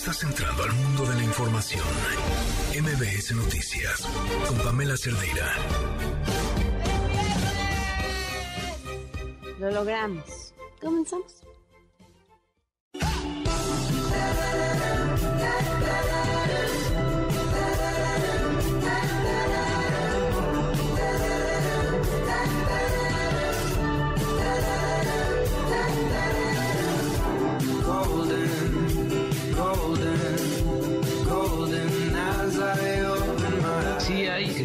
Estás entrando al mundo de la información. MBS Noticias con Pamela Cerdeira. Lo logramos. Comenzamos.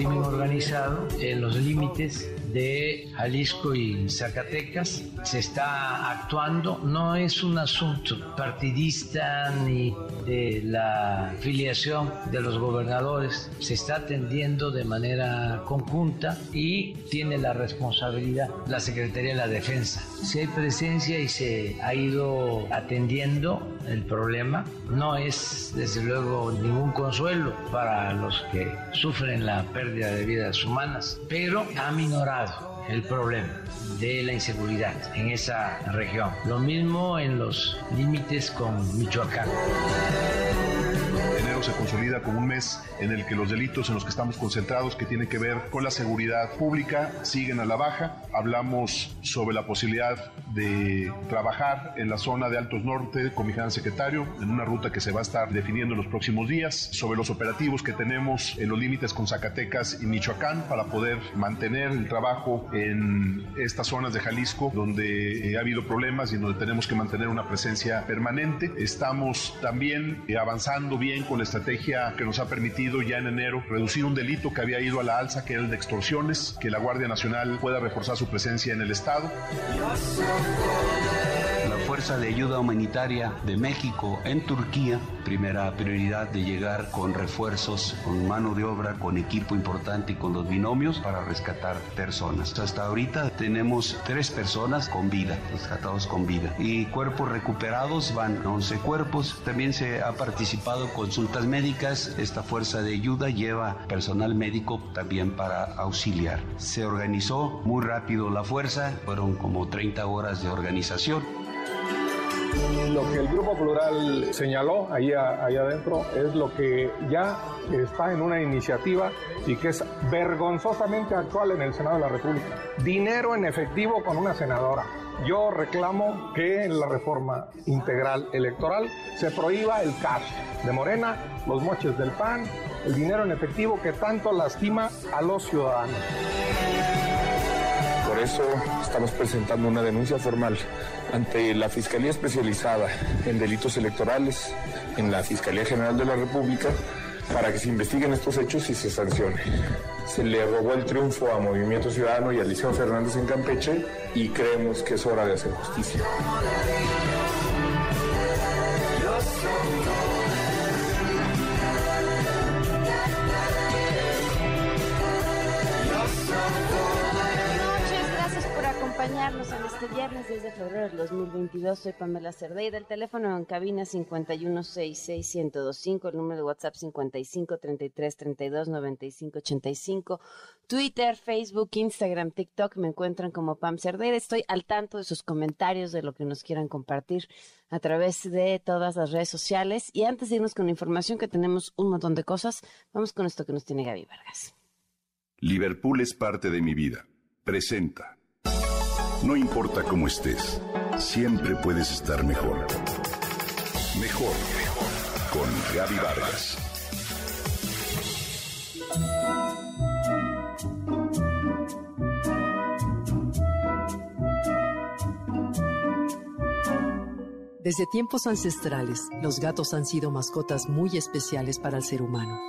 Crimen organizado en los límites de Jalisco y Zacatecas. Se está actuando, no es un asunto partidista ni de la filiación de los gobernadores, se está atendiendo de manera conjunta y tiene la responsabilidad la Secretaría de la Defensa. Si hay presencia y se ha ido atendiendo el problema, no es desde luego ningún consuelo para los que sufren la pérdida de vidas humanas, pero ha minorado pecado el problema de la inseguridad en esa región. Lo mismo en los límites con Michoacán se consolida como un mes en el que los delitos en los que estamos concentrados, que tienen que ver con la seguridad pública, siguen a la baja. Hablamos sobre la posibilidad de trabajar en la zona de Altos Norte con mi secretario, en una ruta que se va a estar definiendo en los próximos días, sobre los operativos que tenemos en los límites con Zacatecas y Michoacán para poder mantener el trabajo en estas zonas de Jalisco donde eh, ha habido problemas y donde tenemos que mantener una presencia permanente. Estamos también eh, avanzando bien con la estrategia que nos ha permitido ya en enero reducir un delito que había ido a la alza, que era el de extorsiones, que la Guardia Nacional pueda reforzar su presencia en el Estado. La Fuerza de Ayuda Humanitaria de México en Turquía, primera prioridad de llegar con refuerzos, con mano de obra, con equipo importante y con los binomios para rescatar personas. Hasta ahorita tenemos tres personas con vida, rescatados con vida. Y cuerpos recuperados van 11 cuerpos. También se ha participado consultas médicas. Esta fuerza de ayuda lleva personal médico también para auxiliar. Se organizó muy rápido la fuerza, fueron como 30 horas de organización. Lo que el Grupo Plural señaló ahí, ahí adentro es lo que ya está en una iniciativa y que es vergonzosamente actual en el Senado de la República. Dinero en efectivo con una senadora. Yo reclamo que en la reforma integral electoral se prohíba el cash de Morena, los moches del PAN, el dinero en efectivo que tanto lastima a los ciudadanos. Por eso estamos presentando una denuncia formal ante la Fiscalía Especializada en Delitos Electorales, en la Fiscalía General de la República, para que se investiguen estos hechos y se sancione. Se le robó el triunfo a Movimiento Ciudadano y a Liceo Fernández en Campeche y creemos que es hora de hacer justicia. Acompañarnos en este viernes desde febrero del 2022. Soy Pamela Cerdeira. El teléfono en cabina 5166125, el número de WhatsApp 5533329585. Twitter, Facebook, Instagram, TikTok me encuentran como Pam Cerdeira. Estoy al tanto de sus comentarios, de lo que nos quieran compartir a través de todas las redes sociales. Y antes de irnos con la información que tenemos un montón de cosas, vamos con esto que nos tiene Gaby Vargas. Liverpool es parte de mi vida. Presenta. No importa cómo estés, siempre puedes estar mejor. Mejor, mejor. Con Gaby Vargas. Desde tiempos ancestrales, los gatos han sido mascotas muy especiales para el ser humano.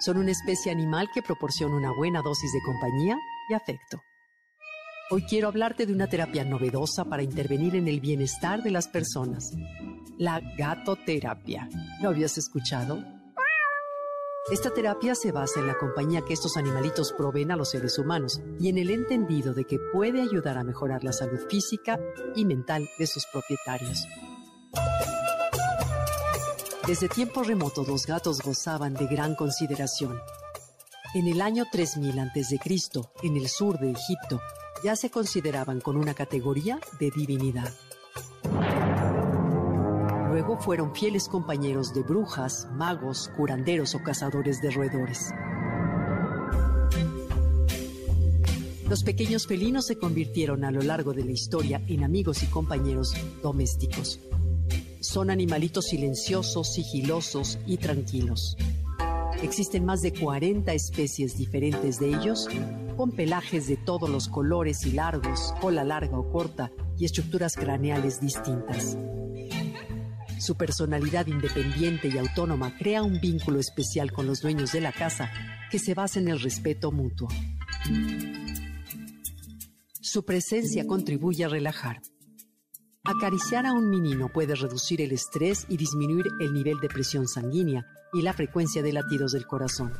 Son una especie animal que proporciona una buena dosis de compañía y afecto. Hoy quiero hablarte de una terapia novedosa para intervenir en el bienestar de las personas. La gatoterapia. ¿Lo habías escuchado? Esta terapia se basa en la compañía que estos animalitos proveen a los seres humanos y en el entendido de que puede ayudar a mejorar la salud física y mental de sus propietarios. Desde tiempos remotos los gatos gozaban de gran consideración. En el año 3000 a.C., en el sur de Egipto, ya se consideraban con una categoría de divinidad. luego fueron fieles compañeros de brujas, magos, curanderos o cazadores de roedores. Los pequeños felinos se convirtieron a lo largo de la historia en amigos y compañeros domésticos. Son animalitos silenciosos, sigilosos y tranquilos. Existen más de 40 especies diferentes de ellos, con pelajes de todos los colores y largos, cola larga o corta y estructuras craneales distintas. Su personalidad independiente y autónoma crea un vínculo especial con los dueños de la casa que se basa en el respeto mutuo. Su presencia contribuye a relajar. Acariciar a un menino puede reducir el estrés y disminuir el nivel de presión sanguínea y la frecuencia de latidos del corazón.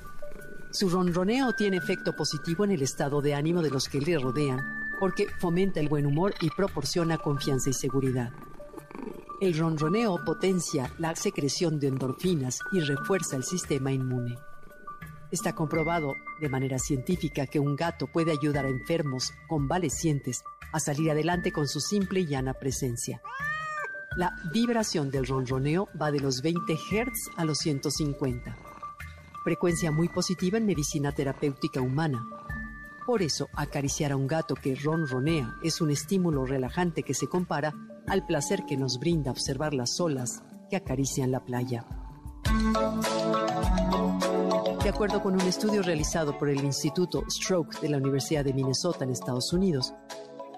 Su ronroneo tiene efecto positivo en el estado de ánimo de los que le rodean porque fomenta el buen humor y proporciona confianza y seguridad. El ronroneo potencia la secreción de endorfinas y refuerza el sistema inmune. Está comprobado de manera científica que un gato puede ayudar a enfermos convalecientes a salir adelante con su simple y llana presencia. La vibración del ronroneo va de los 20 Hz a los 150. Frecuencia muy positiva en medicina terapéutica humana. Por eso, acariciar a un gato que ronronea es un estímulo relajante que se compara al placer que nos brinda observar las olas que acarician la playa. De acuerdo con un estudio realizado por el Instituto Stroke de la Universidad de Minnesota en Estados Unidos,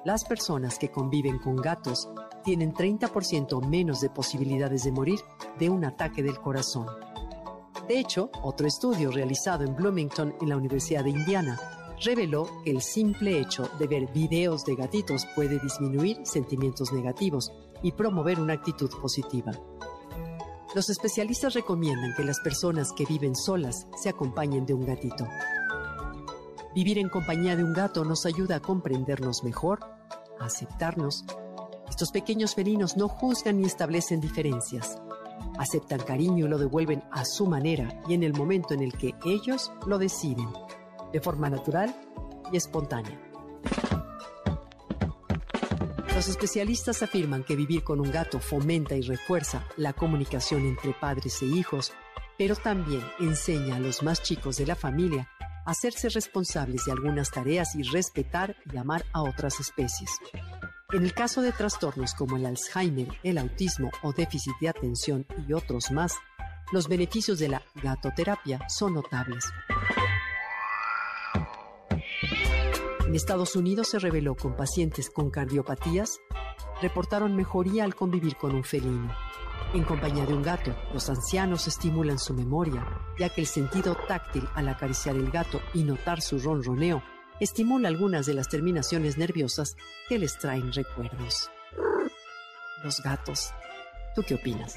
las personas que conviven con gatos tienen 30% menos de posibilidades de morir de un ataque del corazón. De hecho, otro estudio realizado en Bloomington en la Universidad de Indiana reveló que el simple hecho de ver videos de gatitos puede disminuir sentimientos negativos y promover una actitud positiva. Los especialistas recomiendan que las personas que viven solas se acompañen de un gatito. Vivir en compañía de un gato nos ayuda a comprendernos mejor, a aceptarnos. Estos pequeños felinos no juzgan ni establecen diferencias. Aceptan cariño y lo devuelven a su manera y en el momento en el que ellos lo deciden, de forma natural y espontánea. Los especialistas afirman que vivir con un gato fomenta y refuerza la comunicación entre padres e hijos, pero también enseña a los más chicos de la familia a hacerse responsables de algunas tareas y respetar y amar a otras especies. En el caso de trastornos como el Alzheimer, el autismo o déficit de atención y otros más, los beneficios de la gatoterapia son notables. En Estados Unidos se reveló con pacientes con cardiopatías, reportaron mejoría al convivir con un felino. En compañía de un gato, los ancianos estimulan su memoria, ya que el sentido táctil al acariciar el gato y notar su ronroneo estimula algunas de las terminaciones nerviosas que les traen recuerdos. Los gatos. ¿Tú qué opinas?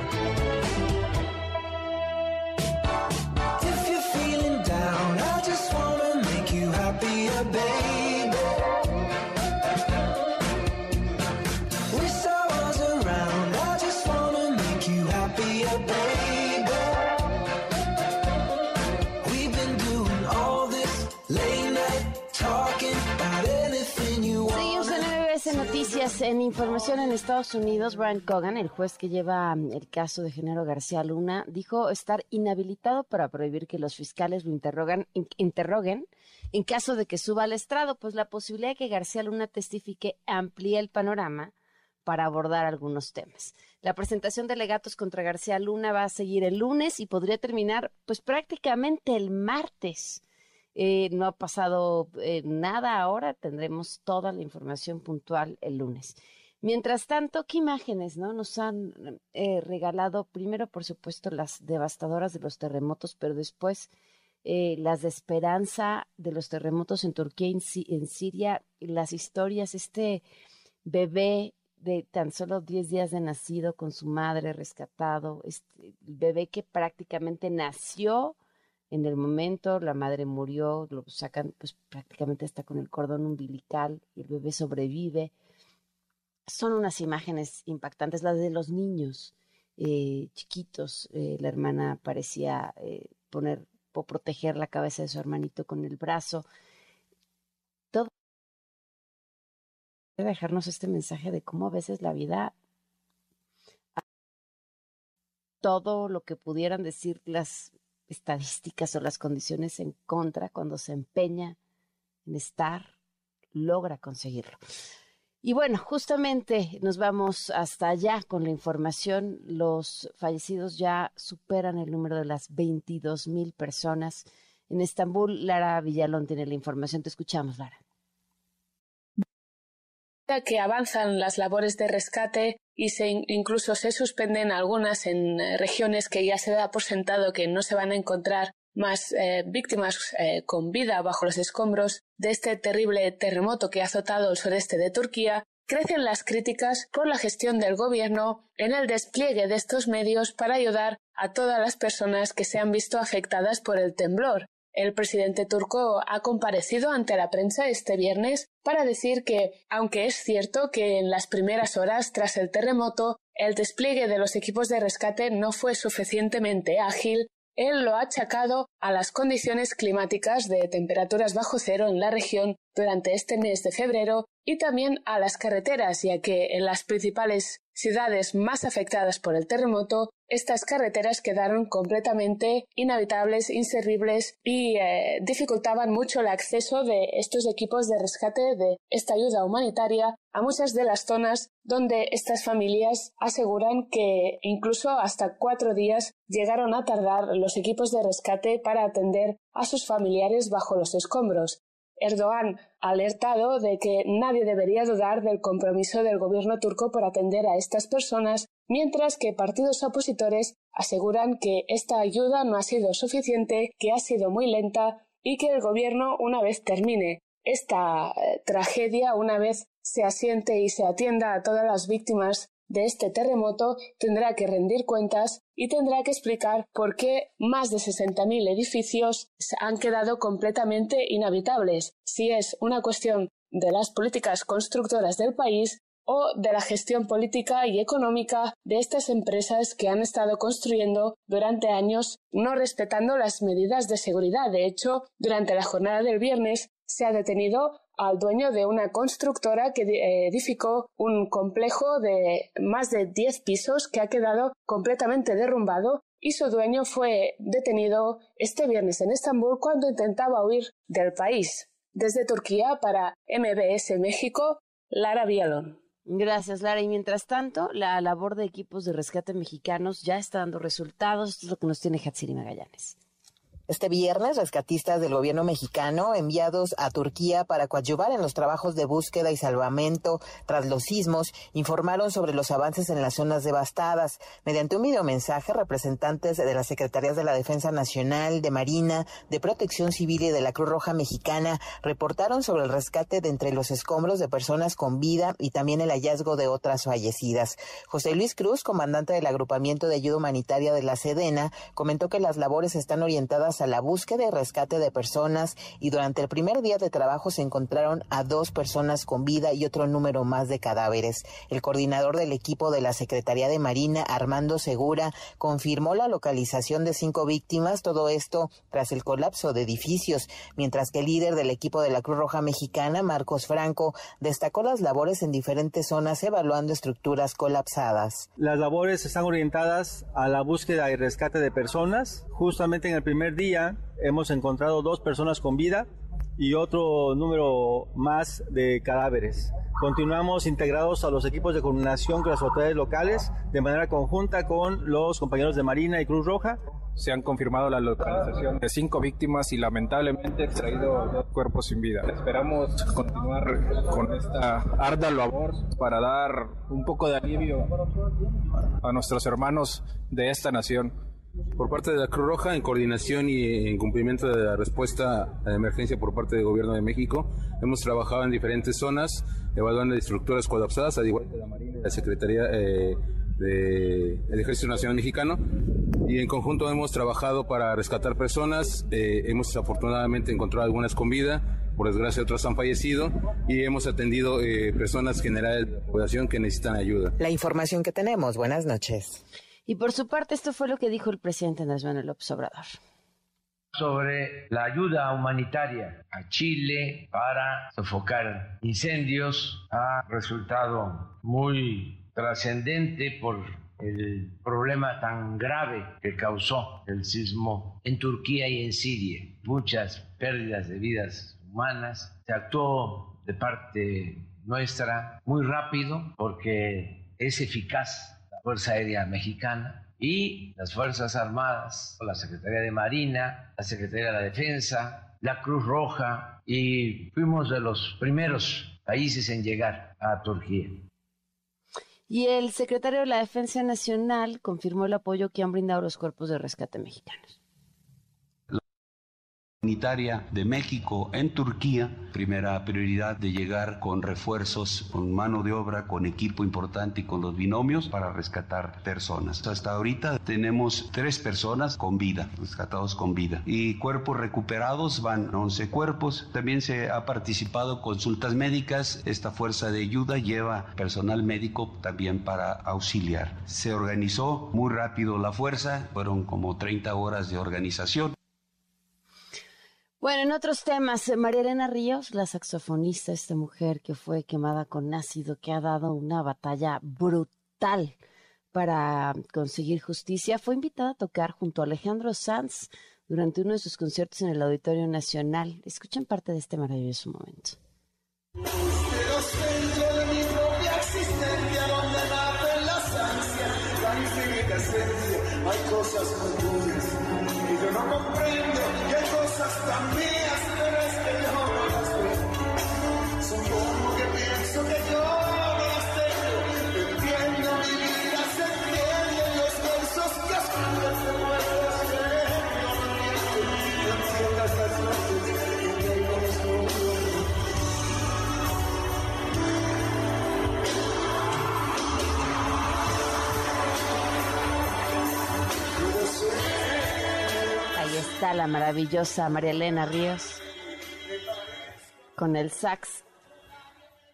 En información en Estados Unidos, Brian Cogan, el juez que lleva mm, el caso de Genaro García Luna, dijo estar inhabilitado para prohibir que los fiscales lo interrogan, interroguen en caso de que suba al estrado, pues la posibilidad de que García Luna testifique amplía el panorama para abordar algunos temas. La presentación de legatos contra García Luna va a seguir el lunes y podría terminar pues prácticamente el martes. Eh, no ha pasado eh, nada ahora, tendremos toda la información puntual el lunes. Mientras tanto, ¿qué imágenes no nos han eh, regalado? Primero, por supuesto, las devastadoras de los terremotos, pero después eh, las de esperanza de los terremotos en Turquía y en, Siria, las historias, este bebé de tan solo 10 días de nacido con su madre rescatado, este bebé que prácticamente nació en el momento, la madre murió, lo sacan, pues prácticamente está con el cordón umbilical y el bebé sobrevive son unas imágenes impactantes, las de los niños eh, chiquitos. Eh, la hermana parecía eh, poner o proteger la cabeza de su hermanito con el brazo. Todo dejarnos este mensaje de cómo a veces la vida todo lo que pudieran decir las estadísticas o las condiciones en contra cuando se empeña en estar, logra conseguirlo. Y bueno, justamente nos vamos hasta allá con la información. Los fallecidos ya superan el número de las 22 mil personas. En Estambul, Lara Villalón tiene la información. Te escuchamos, Lara que avanzan las labores de rescate y se, incluso se suspenden algunas en eh, regiones que ya se da por sentado que no se van a encontrar más eh, víctimas eh, con vida bajo los escombros de este terrible terremoto que ha azotado el sureste de Turquía, crecen las críticas por la gestión del gobierno en el despliegue de estos medios para ayudar a todas las personas que se han visto afectadas por el temblor. El presidente turco ha comparecido ante la prensa este viernes para decir que, aunque es cierto que en las primeras horas tras el terremoto el despliegue de los equipos de rescate no fue suficientemente ágil, él lo ha achacado a las condiciones climáticas de temperaturas bajo cero en la región durante este mes de febrero y también a las carreteras, ya que en las principales ciudades más afectadas por el terremoto, estas carreteras quedaron completamente inhabitables, inservibles y eh, dificultaban mucho el acceso de estos equipos de rescate de esta ayuda humanitaria a muchas de las zonas donde estas familias aseguran que incluso hasta cuatro días llegaron a tardar los equipos de rescate para atender a sus familiares bajo los escombros. Erdogan ha alertado de que nadie debería dudar del compromiso del gobierno turco por atender a estas personas, mientras que partidos opositores aseguran que esta ayuda no ha sido suficiente, que ha sido muy lenta y que el gobierno, una vez termine esta eh, tragedia, una vez se asiente y se atienda a todas las víctimas de este terremoto tendrá que rendir cuentas y tendrá que explicar por qué más de 60.000 edificios han quedado completamente inhabitables, si es una cuestión de las políticas constructoras del país o de la gestión política y económica de estas empresas que han estado construyendo durante años no respetando las medidas de seguridad. De hecho, durante la jornada del viernes se ha detenido al dueño de una constructora que eh, edificó un complejo de más de 10 pisos que ha quedado completamente derrumbado y su dueño fue detenido este viernes en Estambul cuando intentaba huir del país. Desde Turquía para MBS México, Lara Vialón. Gracias, Lara. Y mientras tanto, la labor de equipos de rescate mexicanos ya está dando resultados. Esto es lo que nos tiene Hatsiri Magallanes. Este viernes, rescatistas del gobierno mexicano enviados a Turquía para coadyuvar en los trabajos de búsqueda y salvamento tras los sismos informaron sobre los avances en las zonas devastadas. Mediante un videomensaje, representantes de las Secretarías de la Defensa Nacional, de Marina, de Protección Civil y de la Cruz Roja Mexicana reportaron sobre el rescate de entre los escombros de personas con vida y también el hallazgo de otras fallecidas. José Luis Cruz, comandante del agrupamiento de ayuda humanitaria de la Sedena, comentó que las labores están orientadas a la búsqueda y rescate de personas y durante el primer día de trabajo se encontraron a dos personas con vida y otro número más de cadáveres. El coordinador del equipo de la Secretaría de Marina, Armando Segura, confirmó la localización de cinco víctimas, todo esto tras el colapso de edificios, mientras que el líder del equipo de la Cruz Roja Mexicana, Marcos Franco, destacó las labores en diferentes zonas evaluando estructuras colapsadas. Las labores están orientadas a la búsqueda y rescate de personas. Justamente en el primer día hemos encontrado dos personas con vida y otro número más de cadáveres. Continuamos integrados a los equipos de coordinación con las autoridades locales de manera conjunta con los compañeros de Marina y Cruz Roja se han confirmado la localización de cinco víctimas y lamentablemente extraído dos cuerpos sin vida. Esperamos continuar con esta arda labor para dar un poco de alivio a nuestros hermanos de esta nación. Por parte de la Cruz Roja, en coordinación y en cumplimiento de la respuesta a la emergencia por parte del Gobierno de México, hemos trabajado en diferentes zonas, evaluando estructuras colapsadas, al igual que la Marina y la Secretaría eh, del Ejército Nacional Mexicano. Y en conjunto hemos trabajado para rescatar personas, eh, hemos afortunadamente encontrado algunas con vida, por desgracia otras han fallecido. Y hemos atendido eh, personas generales de la población que necesitan ayuda. La información que tenemos, buenas noches. Y por su parte, esto fue lo que dijo el presidente Andrés Manuel López Obrador sobre la ayuda humanitaria a Chile para sofocar incendios ha resultado muy trascendente por el problema tan grave que causó el sismo en Turquía y en Siria. Muchas pérdidas de vidas humanas. Se actuó de parte nuestra muy rápido porque es eficaz Fuerza Aérea Mexicana y las Fuerzas Armadas, la Secretaría de Marina, la Secretaría de la Defensa, la Cruz Roja y fuimos de los primeros países en llegar a Turquía. Y el secretario de la Defensa Nacional confirmó el apoyo que han brindado los cuerpos de rescate mexicanos humanitaria de México en Turquía. Primera prioridad de llegar con refuerzos, con mano de obra, con equipo importante y con los binomios para rescatar personas. Hasta ahorita tenemos tres personas con vida, rescatados con vida. Y cuerpos recuperados van 11 cuerpos. También se ha participado consultas médicas. Esta fuerza de ayuda lleva personal médico también para auxiliar. Se organizó muy rápido la fuerza, fueron como 30 horas de organización. Bueno, en otros temas, eh, María Elena Ríos, la saxofonista, esta mujer que fue quemada con ácido, que ha dado una batalla brutal para conseguir justicia, fue invitada a tocar junto a Alejandro Sanz durante uno de sus conciertos en el Auditorio Nacional. Escuchen parte de este maravilloso momento. Hay cosas yo no comprendo cosas la maravillosa María Elena Ríos con el sax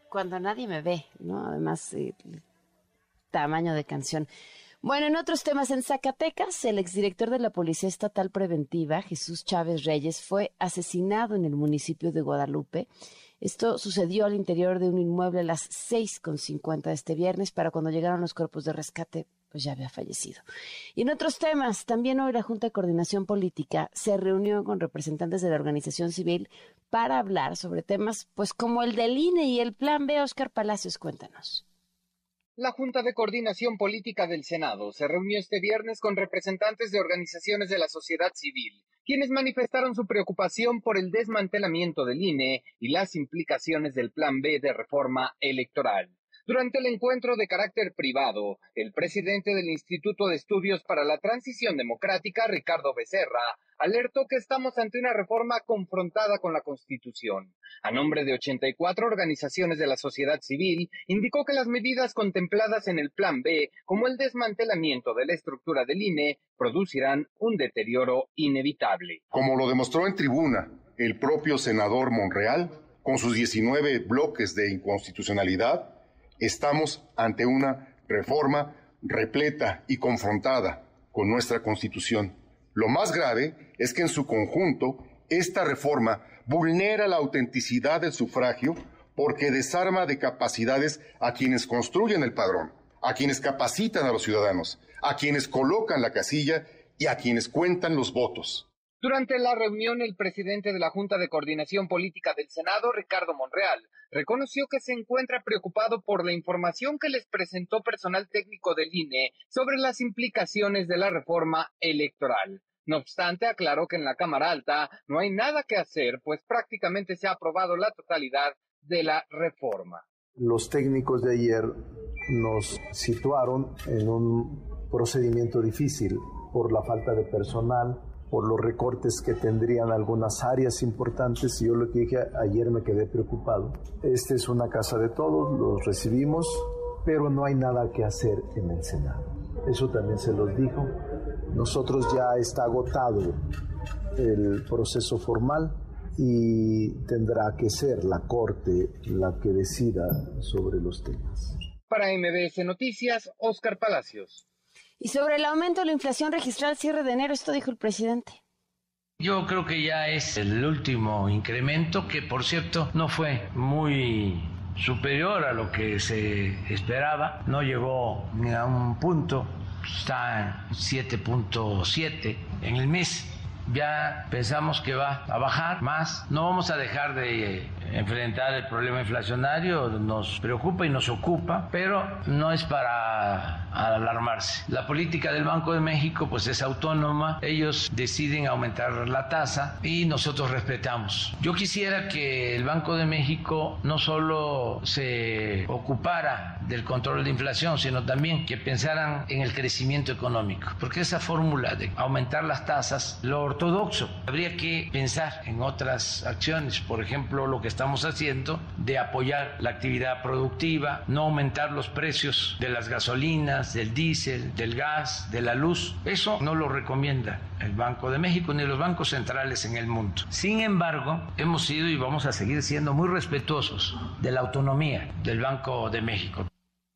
cuando nadie me ve, ¿no? Además, tamaño de canción. Bueno, en otros temas, en Zacatecas, el exdirector de la Policía Estatal Preventiva, Jesús Chávez Reyes, fue asesinado en el municipio de Guadalupe. Esto sucedió al interior de un inmueble a las 6.50 de este viernes, para cuando llegaron los cuerpos de rescate, pues ya había fallecido. Y en otros temas, también hoy la Junta de Coordinación Política se reunió con representantes de la organización civil para hablar sobre temas pues como el del INE y el Plan B. Oscar Palacios, cuéntanos. La Junta de Coordinación Política del Senado se reunió este viernes con representantes de organizaciones de la sociedad civil, quienes manifestaron su preocupación por el desmantelamiento del INE y las implicaciones del Plan B de reforma electoral. Durante el encuentro de carácter privado, el presidente del Instituto de Estudios para la Transición Democrática, Ricardo Becerra, alertó que estamos ante una reforma confrontada con la Constitución. A nombre de 84 organizaciones de la sociedad civil, indicó que las medidas contempladas en el Plan B, como el desmantelamiento de la estructura del INE, producirán un deterioro inevitable. Como lo demostró en tribuna el propio senador Monreal, con sus 19 bloques de inconstitucionalidad, Estamos ante una reforma repleta y confrontada con nuestra Constitución. Lo más grave es que en su conjunto esta reforma vulnera la autenticidad del sufragio porque desarma de capacidades a quienes construyen el padrón, a quienes capacitan a los ciudadanos, a quienes colocan la casilla y a quienes cuentan los votos. Durante la reunión, el presidente de la Junta de Coordinación Política del Senado, Ricardo Monreal, reconoció que se encuentra preocupado por la información que les presentó personal técnico del INE sobre las implicaciones de la reforma electoral. No obstante, aclaró que en la Cámara Alta no hay nada que hacer, pues prácticamente se ha aprobado la totalidad de la reforma. Los técnicos de ayer nos situaron en un procedimiento difícil por la falta de personal, por los recortes que tendrían algunas áreas importantes y yo lo que dije ayer me quedé preocupado. Esta es una casa de todos, los recibimos, pero no hay nada que hacer en el Senado. Eso también se los dijo. Nosotros ya está agotado el proceso formal y tendrá que ser la Corte la que decida sobre los temas. Para MBS Noticias, Oscar Palacios. Y sobre el aumento de la inflación registrada al cierre de enero, esto dijo el presidente. Yo creo que ya es el último incremento, que por cierto no fue muy superior a lo que se esperaba, no llegó ni a un punto, está en 7.7 en el mes. Ya pensamos que va a bajar más. No vamos a dejar de enfrentar el problema inflacionario, nos preocupa y nos ocupa, pero no es para alarmarse. La política del Banco de México pues es autónoma, ellos deciden aumentar la tasa y nosotros respetamos. Yo quisiera que el Banco de México no solo se ocupara del control de inflación, sino también que pensaran en el crecimiento económico, porque esa fórmula de aumentar las tasas, lo ortodoxo, habría que pensar en otras acciones, por ejemplo, lo que estamos haciendo de apoyar la actividad productiva, no aumentar los precios de las gasolinas, del diésel, del gas, de la luz. Eso no lo recomienda el Banco de México ni los bancos centrales en el mundo. Sin embargo, hemos sido y vamos a seguir siendo muy respetuosos de la autonomía del Banco de México.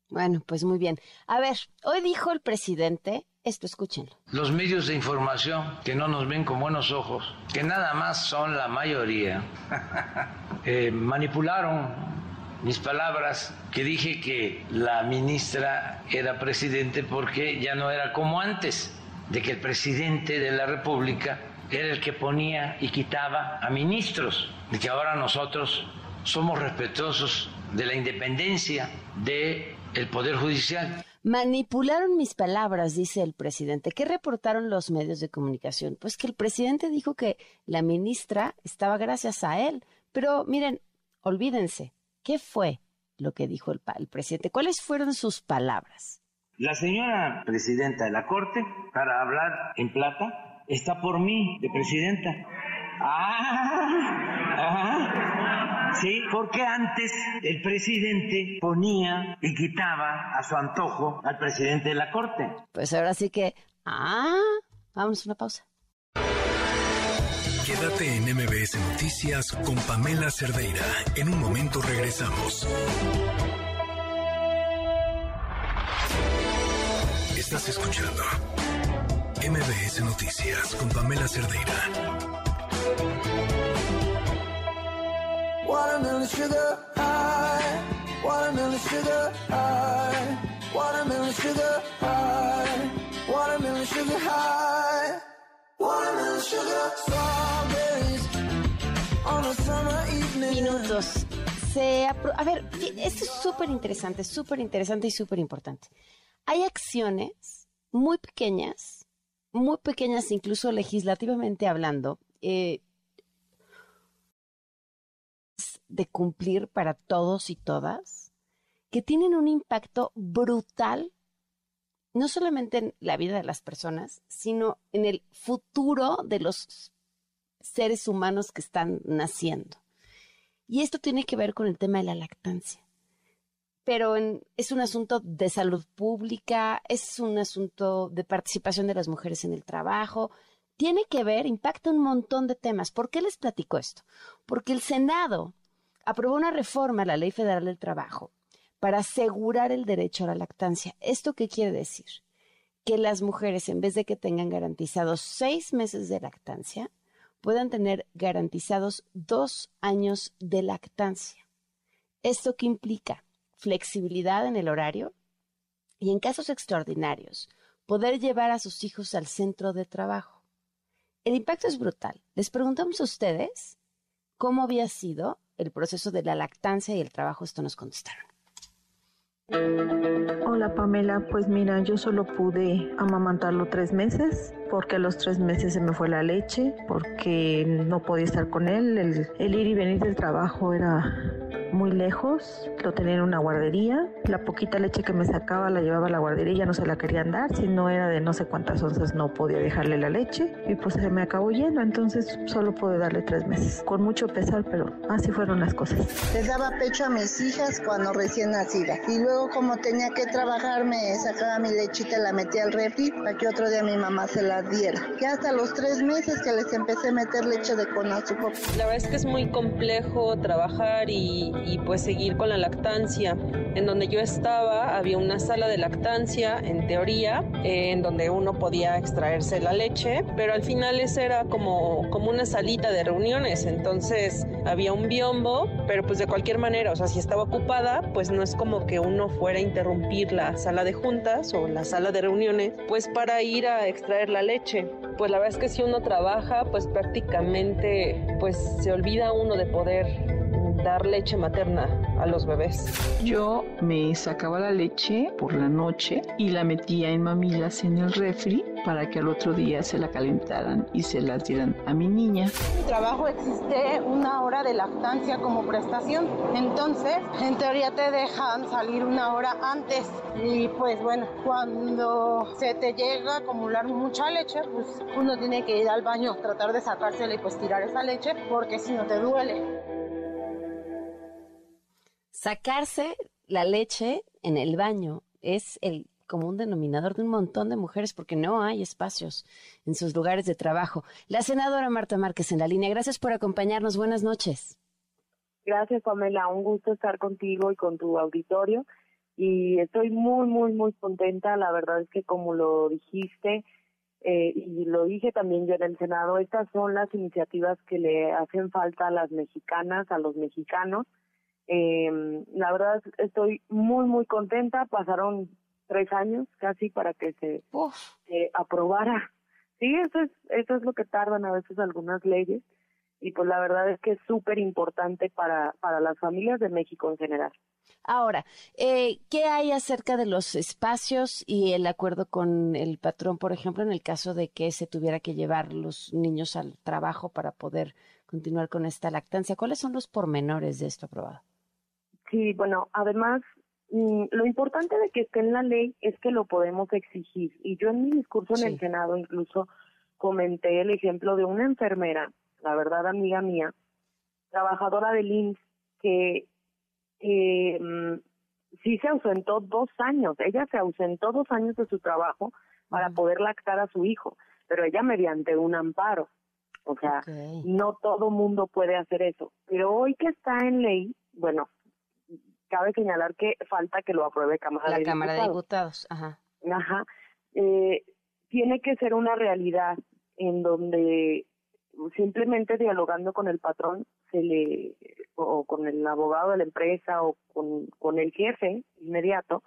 Bueno, pues muy bien. A ver, hoy dijo el presidente esto, escúchenlo. Los medios de información que no nos ven con buenos ojos, que nada más son la mayoría, eh, manipularon mis palabras que dije que la ministra era presidente porque ya no era como antes, de que el presidente de la República era el que ponía y quitaba a ministros, de que ahora nosotros somos respetuosos de la independencia del el Poder Judicial. Manipularon mis palabras, dice el presidente. ¿Qué reportaron los medios de comunicación? Pues que el presidente dijo que la ministra estaba gracias a él. Pero miren, olvídense, ¿qué fue lo que dijo el, el presidente? ¿Cuáles fueron sus palabras? La señora presidenta de la Corte, para hablar en plata, está por mí de presidenta. Ah, sí, porque antes el presidente ponía y quitaba a su antojo al presidente de la Corte. Pues ahora sí que, ah, vamos a una pausa. Quédate en MBS Noticias con Pamela Cerdeira. En un momento regresamos. Estás escuchando MBS Noticias con Pamela Cerdeira. Minutos. Se a ver, esto es súper interesante, súper interesante y súper importante. Hay acciones muy pequeñas, muy pequeñas incluso legislativamente hablando, eh, de cumplir para todos y todas, que tienen un impacto brutal, no solamente en la vida de las personas, sino en el futuro de los seres humanos que están naciendo. Y esto tiene que ver con el tema de la lactancia. Pero es un asunto de salud pública, es un asunto de participación de las mujeres en el trabajo, tiene que ver, impacta un montón de temas. ¿Por qué les platico esto? Porque el Senado aprobó una reforma a la Ley Federal del Trabajo para asegurar el derecho a la lactancia. ¿Esto qué quiere decir? Que las mujeres, en vez de que tengan garantizados seis meses de lactancia, puedan tener garantizados dos años de lactancia. ¿Esto qué implica? Flexibilidad en el horario y, en casos extraordinarios, poder llevar a sus hijos al centro de trabajo. el impacto es brutal. Les preguntamos a ustedes cómo había sido el proceso de la lactancia y el trabajo. Esto nos contestaron. Hola Pamela, pues mira, yo solo pude amamantarlo tres meses porque a los tres meses se me fue la leche, porque no podía estar con él, el, el ir y venir del trabajo era muy lejos, lo tenía en una guardería, la poquita leche que me sacaba la llevaba a la guardería ya no se la querían dar, si no era de no sé cuántas onzas no podía dejarle la leche. Y pues se me acabó yendo, entonces solo pude darle tres meses, con mucho pesar, pero así fueron las cosas. Le daba pecho a mis hijas cuando recién nacida. Y luego como tenía que trabajar me sacaba mi lechita, la metía al refri para que otro día mi mamá se la diera. Ya hasta los tres meses que les empecé a meter leche de conazupo. La verdad es que es muy complejo trabajar y, y pues seguir con la lactancia. En donde yo estaba había una sala de lactancia, en teoría, eh, en donde uno podía extraerse la leche, pero al final esa era como, como una salita de reuniones, entonces había un biombo, pero pues de cualquier manera, o sea, si estaba ocupada, pues no es como que uno fuera a interrumpir la sala de juntas o la sala de reuniones, pues para ir a extraer la leche. Pues la verdad es que si uno trabaja, pues prácticamente pues se olvida uno de poder dar leche materna a los bebés. Yo me sacaba la leche por la noche y la metía en mamilas en el refri para que al otro día se la calentaran y se las dieran a mi niña. En mi trabajo existe una hora de lactancia como prestación, entonces en teoría te dejan salir una hora antes y pues bueno, cuando se te llega a acumular mucha leche, pues uno tiene que ir al baño, tratar de sacársela y pues tirar esa leche porque si no te duele sacarse la leche en el baño es el común denominador de un montón de mujeres porque no hay espacios en sus lugares de trabajo. La senadora Marta Márquez en la línea. Gracias por acompañarnos. Buenas noches. Gracias, Pamela. Un gusto estar contigo y con tu auditorio. Y estoy muy, muy, muy contenta. La verdad es que como lo dijiste eh, y lo dije también yo en el Senado, estas son las iniciativas que le hacen falta a las mexicanas, a los mexicanos eh, la verdad estoy muy, muy contenta. Pasaron tres años casi para que se, aprobara. Sí, eso es, eso es lo que tardan a veces algunas leyes. Y pues la verdad es que es súper importante para, para las familias de México en general. Ahora, eh, ¿qué hay acerca de los espacios y el acuerdo con el patrón, por ejemplo, en el caso de que se tuviera que llevar los niños al trabajo para poder continuar con esta lactancia? ¿Cuáles son los pormenores de esto aprobado? Sí, bueno, además, mm, lo importante de que esté en la ley es que lo podemos exigir. Y yo en mi discurso en el Senado incluso comenté el ejemplo de una enfermera, la verdad amiga mía, trabajadora del IMSS, que mm, sí se ausentó dos años. Ella se ausentó dos años de su trabajo para poder lactar a su hijo, pero ella mediante un amparo. O sea, no todo mundo puede hacer eso. Pero hoy que está en ley, bueno, cabe señalar que falta que lo apruebe Cámara la de Cámara de Diputados. Diputados. Ajá. Ajá. Eh, tiene que ser una realidad en donde simplemente dialogando con el patrón se le o con el abogado de la empresa o con, con el jefe inmediato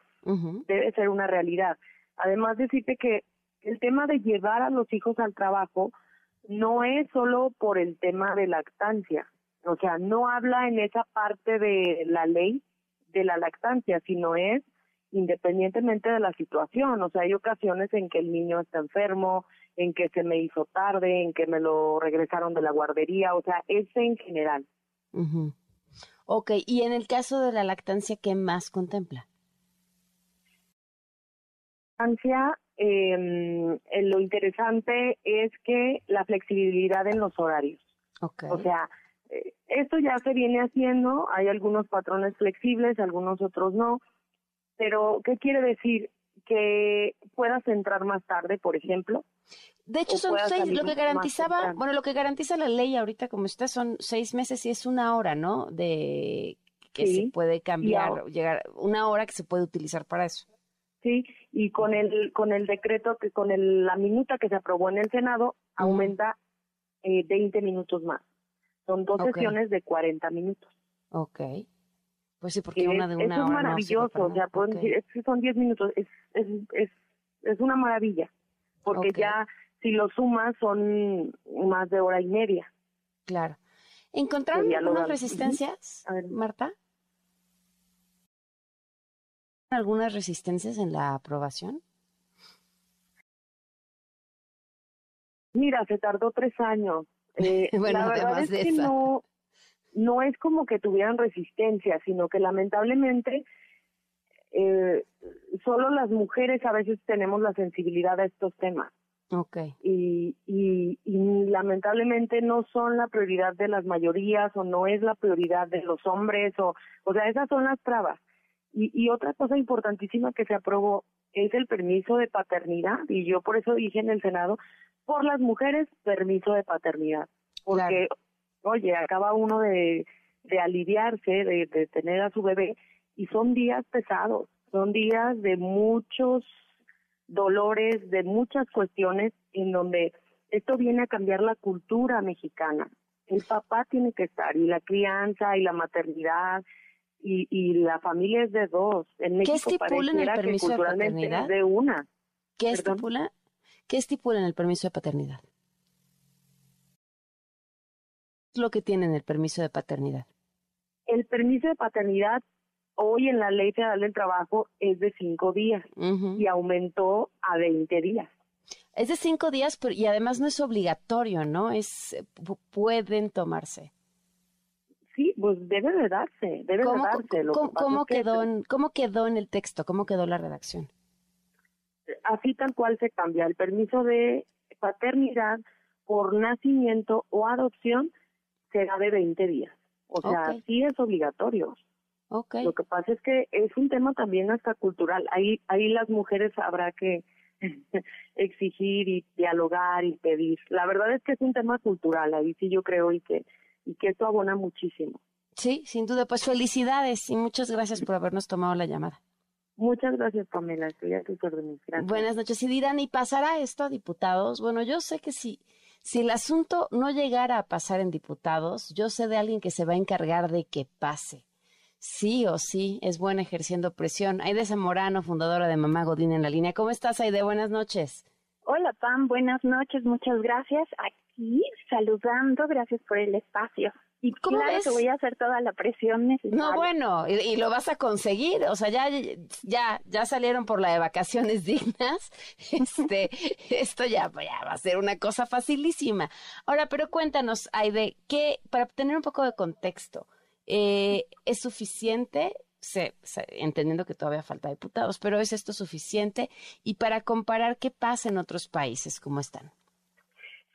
debe ser una realidad. Además decirte que el tema de llevar a los hijos al trabajo no es solo por el tema de lactancia, o sea, no habla en esa parte de la ley de la lactancia, sino es independientemente de la situación. O sea, hay ocasiones en que el niño está enfermo, en que se me hizo tarde, en que me lo regresaron de la guardería, o sea, es en general. Ok, y en el caso de la lactancia, ¿qué más contempla? Lactancia, eh, lo interesante es que la flexibilidad en los horarios. Okay. O sea, esto ya se viene haciendo, hay algunos patrones flexibles, algunos otros no, pero ¿qué quiere decir? Que puedas entrar más tarde, por ejemplo. De hecho, son seis, lo que garantizaba, bueno, lo que garantiza la ley ahorita como está son seis meses y es una hora, ¿no? De que se puede cambiar, llegar, una hora que se puede utilizar para eso. Sí, y con el con el decreto que con el, la minuta que se aprobó en el Senado aumenta eh, 20 minutos más. Son dos sesiones de 40 minutos. Ok. Pues sí, porque una de una eso hora. es maravilloso, o sea, pueden decir, es que son 10 minutos, es, es, es, es una maravilla, porque ya si lo sumas son más de hora y media. Claro. ¿Encontraron algunas resistencias, Marta? ¿Algunas resistencias en la aprobación? Mira, se tardó tres años. Eh, Bueno, la verdad además es de que no, no es como que tuvieran resistencia, sino que lamentablemente eh, solo las mujeres a veces tenemos la sensibilidad a estos temas. Ok. y, y, y lamentablemente no son la prioridad de las mayorías o no es la prioridad de los hombres o o sea esas son las trabas y, y otra cosa importantísima que se aprobó es el permiso de paternidad y yo por eso dije en el senado por las mujeres permiso de paternidad porque oye acaba uno de de aliviarse de, de tener a su bebé y son días pesados son días de muchos dolores, de muchas cuestiones en donde esto viene a cambiar la cultura mexicana. El papá tiene que estar y la crianza y la maternidad y, y la familia es de dos. En México estipula en el pareciera que permiso de culturalmente paternidad? es de una. ¿Qué Perdón. estipula? ¿Qué estipula en el permiso de paternidad? ¿Qué es lo que tiene en el permiso de paternidad? El permiso de paternidad hoy en la Ley Federal del Trabajo es de cinco días y aumentó a 20 días. Es de cinco días y además no es obligatorio, ¿no? Es eh, pu- pueden tomarse. Sí, pues debe de darse, debe de ¿Cómo, darse. Lo quedó en, ¿Cómo quedó en el texto? ¿Cómo quedó la redacción? Así tal cual se cambia el permiso de paternidad por nacimiento o adopción será de 20 días. O sea, sí es obligatorio. Ok. Lo que pasa es que es un tema también hasta cultural. Ahí, ahí las mujeres habrá que exigir y dialogar y pedir. La verdad es que es un tema cultural, ahí sí yo creo y que, y que esto abona muchísimo. Sí, sin duda. Pues felicidades y muchas gracias por habernos tomado la llamada. Muchas gracias, Pamela. Estoy a tus órdenes. Gracias. Buenas noches. Y dirán, ¿y pasará esto a diputados? Bueno, yo sé que si, si el asunto no llegara a pasar en diputados, yo sé de alguien que se va a encargar de que pase. Sí o sí, es buena ejerciendo presión. Aide Zamorano, fundadora de Mamá Godín en la línea. ¿Cómo estás, Aide? Buenas noches. Hola Pam, buenas noches, muchas gracias. Aquí saludando, gracias por el espacio. Y ¿Cómo claro ves? que voy a hacer toda la presión necesaria. No, bueno, y, y lo vas a conseguir. O sea, ya, ya, ya salieron por la de vacaciones dignas. Este, esto ya, ya va a ser una cosa facilísima. Ahora, pero cuéntanos, Aide, que para tener un poco de contexto, eh, ¿es suficiente? Se- se- entendiendo que todavía falta diputados, pero ¿es esto suficiente? Y para comparar qué pasa en otros países, ¿cómo están?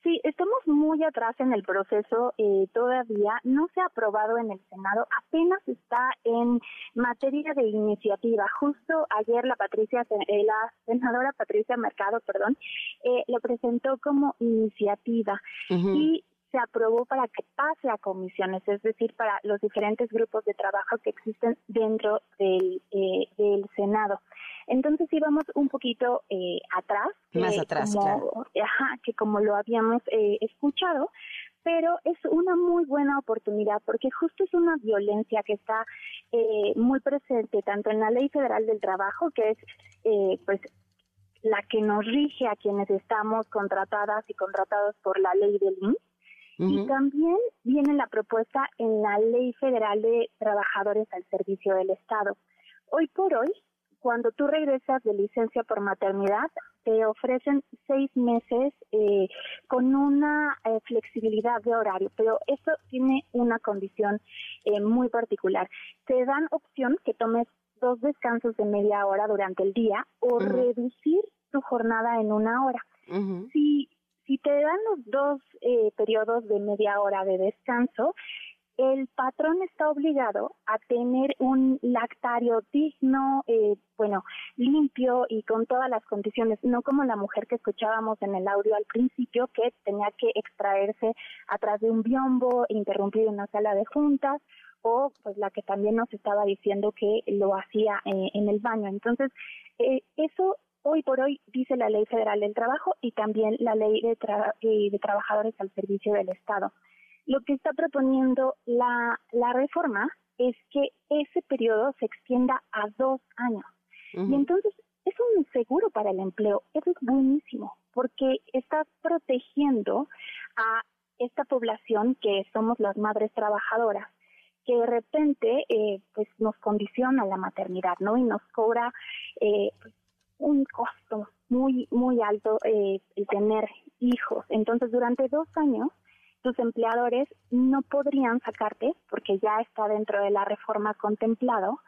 Sí, estamos muy atrás en el proceso eh, todavía. No se ha aprobado en el Senado, apenas está en materia de iniciativa. Justo ayer la Patricia, eh, la senadora Patricia Mercado, perdón, eh, lo presentó como iniciativa y se aprobó para que pase a comisiones, es decir, para los diferentes grupos de trabajo que existen dentro del, eh, del Senado. Entonces íbamos un poquito eh, atrás, Más atrás, como, claro. ajá, que como lo habíamos eh, escuchado, pero es una muy buena oportunidad porque justo es una violencia que está eh, muy presente tanto en la Ley Federal del Trabajo, que es eh, pues la que nos rige a quienes estamos contratadas y contratados por la ley del INS, y también viene la propuesta en la Ley Federal de Trabajadores al Servicio del Estado. Hoy por hoy, cuando tú regresas de licencia por maternidad, te ofrecen seis meses eh, con una eh, flexibilidad de horario, pero eso tiene una condición eh, muy particular. Te dan opción que tomes dos descansos de media hora durante el día o reducir tu jornada en una hora. Si si te dan los dos eh, periodos de media hora de descanso, el patrón está obligado a tener un lactario digno, eh, bueno, limpio y con todas las condiciones, no como la mujer que escuchábamos en el audio al principio, que tenía que extraerse atrás de un biombo, interrumpir una sala de juntas, o pues la que también nos estaba diciendo que lo hacía eh, en el baño. Entonces, eh, eso hoy por hoy dice la Ley Federal del Trabajo y también la Ley de, Tra- eh, de Trabajadores al Servicio del Estado. Lo que está proponiendo la, la reforma es que ese periodo se extienda a dos años. Y entonces es un seguro para el empleo. Eso es buenísimo, porque estás protegiendo a esta población que somos las madres trabajadoras que de repente eh, pues nos condiciona la maternidad, ¿no? Y nos cobra eh, un costo muy, muy alto eh, el tener hijos. Entonces, durante dos años, tus empleadores no podrían sacarte, porque ya está dentro de la reforma contemplado,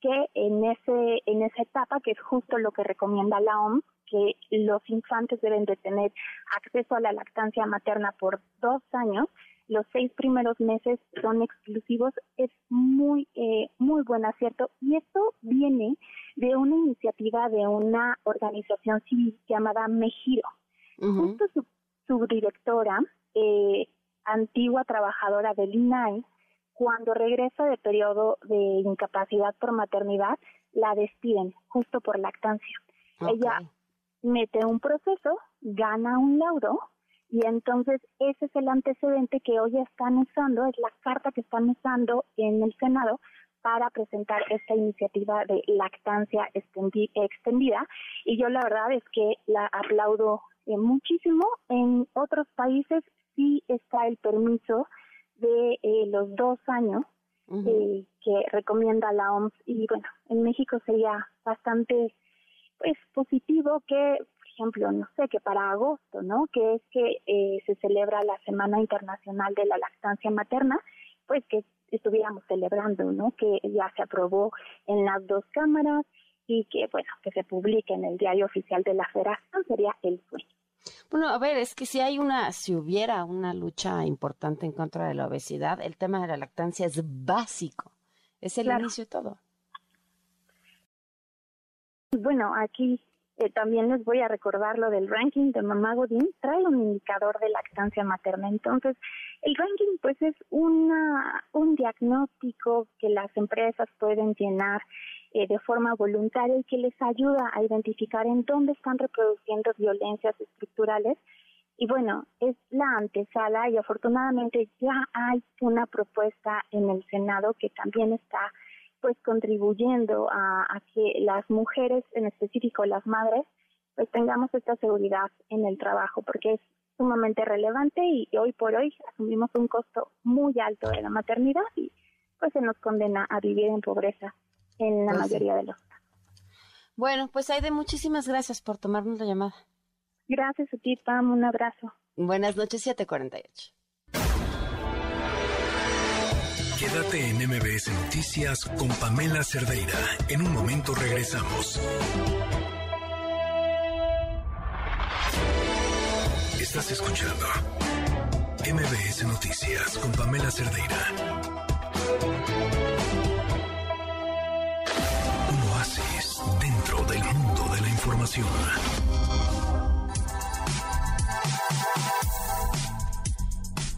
que en, ese, en esa etapa, que es justo lo que recomienda la OMS, que los infantes deben de tener acceso a la lactancia materna por dos años, los seis primeros meses son exclusivos, es muy, eh, muy buen acierto. Y esto viene de una iniciativa de una organización civil llamada Mejiro. Justo su, su directora, eh, antigua trabajadora del INAI, cuando regresa de periodo de incapacidad por maternidad, la despiden justo por lactancia. Ella mete un proceso, gana un laudo y entonces ese es el antecedente que hoy están usando, es la carta que están usando en el Senado para presentar esta iniciativa de lactancia extendida. Y yo la verdad es que la aplaudo eh, muchísimo. En otros países sí está el permiso de eh, los dos años eh, que recomienda la OMS. Y bueno, en México sería bastante pues positivo que ejemplo, no sé, que para agosto, ¿no? Que es que eh, se celebra la Semana Internacional de la Lactancia Materna, pues que estuviéramos celebrando, ¿no? Que ya se aprobó en las dos cámaras y que, bueno, que se publique en el diario oficial de la Federación sería el sueño. Bueno, a ver, es que si hay una, si hubiera una lucha importante en contra de la obesidad, el tema de la lactancia es básico, es el inicio de todo. Bueno, aquí eh, también les voy a recordar lo del ranking de Mamá Godín, trae un indicador de lactancia materna. Entonces, el ranking pues es una, un diagnóstico que las empresas pueden llenar eh, de forma voluntaria y que les ayuda a identificar en dónde están reproduciendo violencias estructurales. Y bueno, es la antesala y afortunadamente ya hay una propuesta en el Senado que también está pues contribuyendo a, que las mujeres, en específico las madres, pues tengamos esta seguridad en el trabajo, porque es sumamente relevante y hoy por hoy asumimos un costo muy alto de la maternidad y pues se nos condena a vivir en pobreza en la pues mayoría de los casos. Bueno, pues Aide, muchísimas gracias por tomarnos la llamada. Gracias a ti, Pam, un abrazo. Buenas noches, 748. Quédate en MBS Noticias con Pamela Cerdeira. En un momento regresamos. Estás escuchando MBS Noticias con Pamela Cerdeira. Del mundo de la información.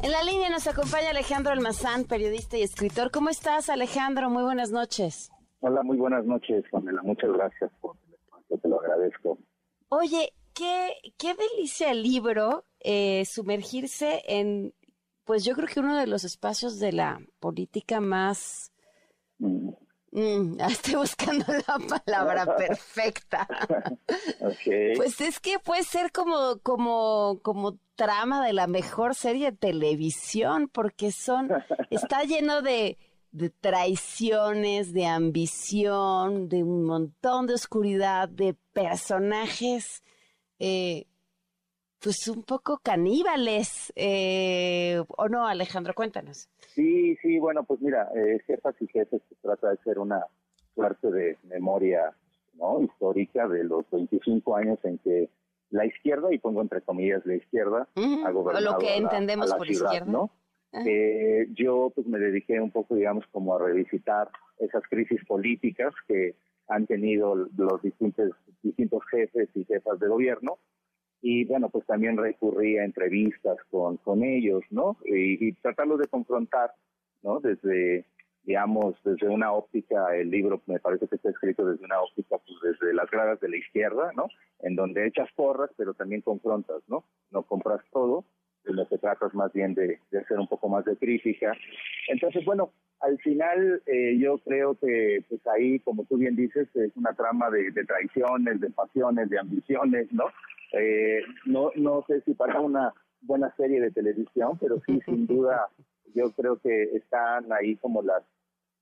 En la línea nos acompaña Alejandro Almazán, periodista y escritor. ¿Cómo estás, Alejandro? Muy buenas noches. Hola, muy buenas noches, Pamela. Muchas gracias por el espacio, te lo agradezco. Oye, qué, qué delicia el libro, eh, sumergirse en, pues yo creo que uno de los espacios de la política más... Mm. Mm, estoy buscando la palabra perfecta. Pues es que puede ser como, como, como trama de la mejor serie de televisión, porque son, está lleno de, de traiciones, de ambición, de un montón de oscuridad, de personajes, eh, pues un poco caníbales, eh, ¿o no, Alejandro? Cuéntanos. Sí, sí, bueno, pues mira, eh, Jefas y Jefes se trata de ser una suerte de memoria ¿no? histórica de los 25 años en que la izquierda, y pongo entre comillas la izquierda, ha gobernado lo que entendemos por izquierda. ¿no? Eh, yo pues me dediqué un poco, digamos, como a revisitar esas crisis políticas que han tenido los distintos, distintos jefes y jefas de gobierno. Y bueno, pues también recurrí a entrevistas con, con ellos, ¿no? Y, tratarlos de confrontar, ¿no? Desde digamos, desde una óptica, el libro me parece que está escrito desde una óptica, pues desde las gradas de la izquierda, ¿no? En donde echas porras, pero también confrontas, ¿no? No compras todo, sino que tratas más bien de, hacer un poco más de crítica. Entonces, bueno, al final eh, yo creo que pues ahí, como tú bien dices, es una trama de, traiciones, de pasiones, de ambiciones, ¿no? Eh, no, no sé si para una buena serie de televisión, pero sí, sin duda, yo creo que están ahí como las,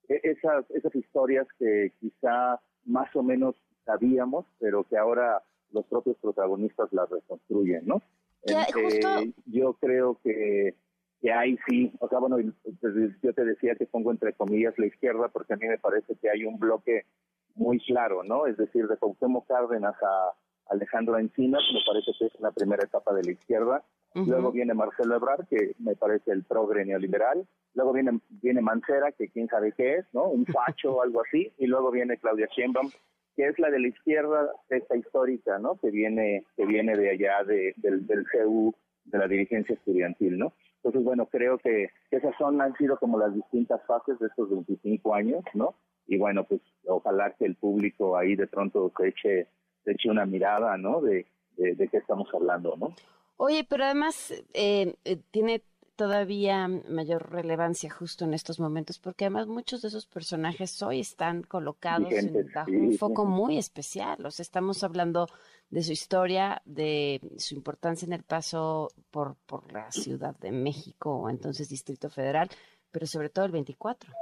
e, esas, esas historias que quizá más o menos sabíamos, pero que ahora los propios protagonistas las reconstruyen, ¿no? Eh, yo creo que, que hay sí, o sea, bueno, yo te decía que pongo entre comillas la izquierda porque a mí me parece que hay un bloque muy claro, ¿no? Es decir, de Cuauhtémoc Cárdenas a Alejandro Encinas, me parece que es la primera etapa de la izquierda. Luego viene Marcelo Ebrard, que me parece el progre neoliberal. Luego viene, viene Mancera, que quién sabe qué es, ¿no? Un facho o algo así. Y luego viene Claudia Sheinbaum, que es la de la izquierda, esta histórica, ¿no? Que viene, que viene de allá de, del, del CEU, de la dirigencia estudiantil, ¿no? Entonces, bueno, creo que esas son, han sido como las distintas fases de estos 25 años, ¿no? Y bueno, pues ojalá que el público ahí de pronto se eche se eche una mirada, ¿no? De, de, qué estamos hablando, ¿no? Oye, pero además eh, eh, tiene todavía mayor relevancia justo en estos momentos, porque además muchos de esos personajes hoy están colocados bajo un foco muy especial. O sea, estamos hablando de su historia, de su importancia en el paso por, por la Ciudad de México, o entonces Distrito Federal, pero sobre todo el 24.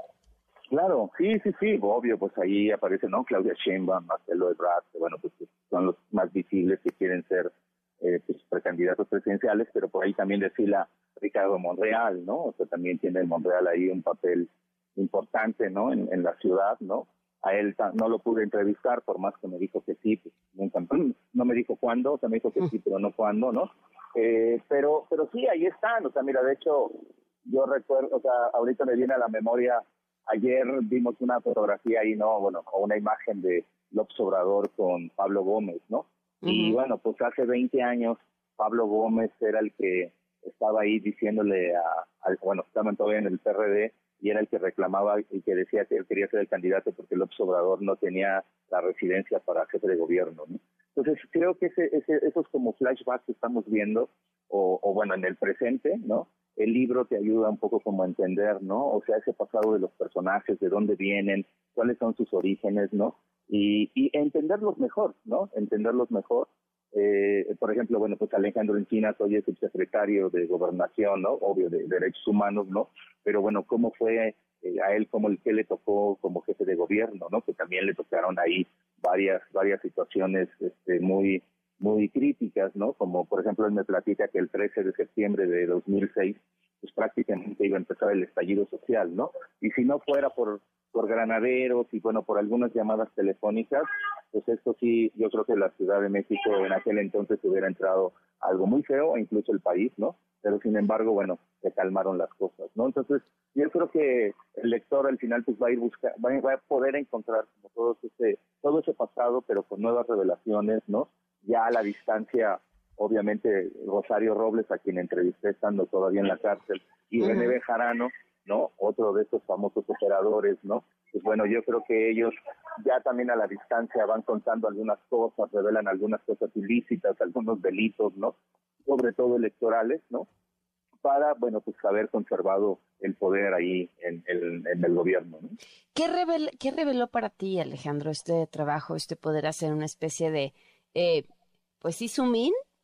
Claro, sí, sí, sí, obvio, pues ahí aparece, ¿no? Claudia Sheinbaum, Marcelo Ebrard, bueno, pues son los más visibles que quieren ser eh, pues, precandidatos presidenciales, pero por ahí también desfila Ricardo Monreal, ¿no? O sea, también tiene Monreal ahí un papel importante, ¿no? En, en la ciudad, ¿no? A él no lo pude entrevistar, por más que me dijo que sí, pues nunca, no me dijo cuándo, o sea, me dijo que sí, pero no cuándo, ¿no? Eh, pero, pero sí, ahí están, o sea, mira, de hecho, yo recuerdo, o sea, ahorita me viene a la memoria Ayer vimos una fotografía ahí, ¿no? Bueno, una imagen de López Obrador con Pablo Gómez, ¿no? Y bueno, pues hace 20 años Pablo Gómez era el que estaba ahí diciéndole a, bueno, estaban todavía en el PRD y era el que reclamaba y que decía que él quería ser el candidato porque López Obrador no tenía la residencia para jefe de gobierno, ¿no? Entonces creo que ese, ese, esos como flashbacks que estamos viendo, o, o bueno, en el presente, ¿no? El libro te ayuda un poco como a entender, ¿no? O sea, ese pasado de los personajes, de dónde vienen, cuáles son sus orígenes, ¿no? Y, y entenderlos mejor, ¿no? Entenderlos mejor. Eh, por ejemplo, bueno, pues Alejandro Encinas hoy es subsecretario de Gobernación, ¿no? Obvio, de Derechos Humanos, ¿no? Pero bueno, ¿cómo fue eh, a él, como el que le tocó como jefe de gobierno, ¿no? Que también le tocaron ahí varias, varias situaciones este, muy muy críticas, ¿no? Como por ejemplo él me platica que el 13 de septiembre de 2006 pues prácticamente iba a empezar el estallido social, ¿no? Y si no fuera por por granaderos y bueno, por algunas llamadas telefónicas, pues esto sí, yo creo que la Ciudad de México en aquel entonces hubiera entrado algo muy feo, e incluso el país, ¿no? Pero sin embargo, bueno, se calmaron las cosas, ¿no? Entonces, yo creo que el lector al final pues va a ir buscar, va, a poder encontrar como todo ese, todo ese pasado, pero con nuevas revelaciones, ¿no? Ya a la distancia, obviamente, Rosario Robles, a quien entrevisté estando todavía en la cárcel, y René Bejarano, ¿no? Otro de estos famosos operadores, ¿no? Pues bueno, yo creo que ellos ya también a la distancia van contando algunas cosas, revelan algunas cosas ilícitas, algunos delitos, ¿no? Sobre todo electorales, ¿no? Para, bueno, pues haber conservado el poder ahí en el, en el gobierno. ¿no? ¿Qué, ¿Qué reveló para ti, Alejandro, este trabajo, este poder hacer una especie de eh, pues sí, zoom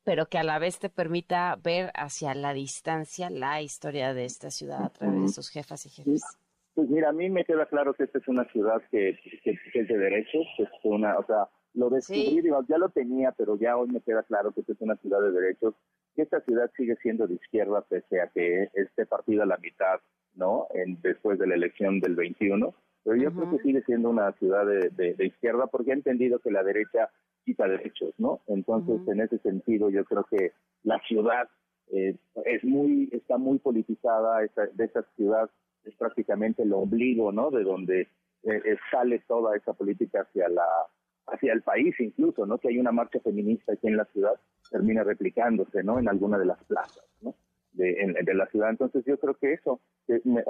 pero que a la vez te permita ver hacia la distancia la historia de esta ciudad a través de sus jefas y jefes. Pues mira, a mí me queda claro que esta es una ciudad que, es de derechos, es una, o sea, lo descubrí, ya lo tenía, pero ya hoy me queda claro que esta es una ciudad de derechos, que esta ciudad sigue siendo de izquierda pese a que esté partida a la mitad, ¿no? En, después de la elección del 21, pero yo creo que sigue siendo una ciudad de, de, izquierda porque he entendido que la derecha quita derechos, ¿no? Entonces, en ese sentido, yo creo que la ciudad eh, es muy, está muy politizada, de esa ciudad es prácticamente el ombligo, ¿no? De donde eh, eh, sale toda esa política hacia la hacia el país incluso, ¿no? Que hay una marcha feminista aquí en la ciudad, termina replicándose, ¿no? En alguna de las plazas, ¿no? De, de la ciudad. Entonces yo creo que eso,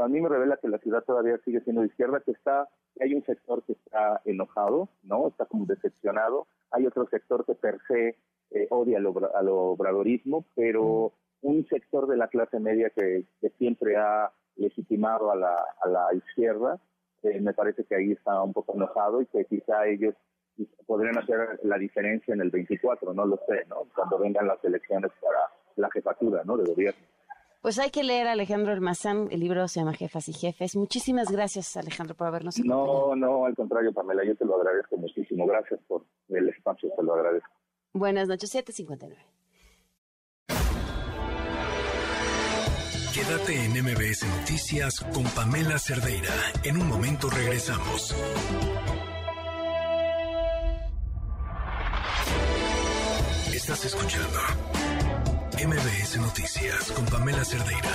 a mí me revela que la ciudad todavía sigue siendo de izquierda, que está, que hay un sector que está enojado, ¿no? Está como decepcionado, hay otro sector que per se eh, odia al, obradorismo, pero un sector de la clase media que, siempre ha legitimado a la, a la izquierda, eh, me parece que ahí está un poco enojado y que quizá ellos podrían hacer la diferencia en el 24, no lo sé, ¿no? Cuando vengan las elecciones para la jefatura, ¿no? De gobierno. Pues hay que leer a Alejandro Almazán, el libro se llama Jefas y Jefes. Muchísimas gracias, Alejandro, por habernos No, no, al contrario, Pamela, yo te lo agradezco muchísimo. Gracias por el espacio, te lo agradezco. Buenas noches, 759. Quédate en MBS Noticias con Pamela Cerdeira. En un momento regresamos. Estás escuchando MBS Noticias con Pamela Cerdeira.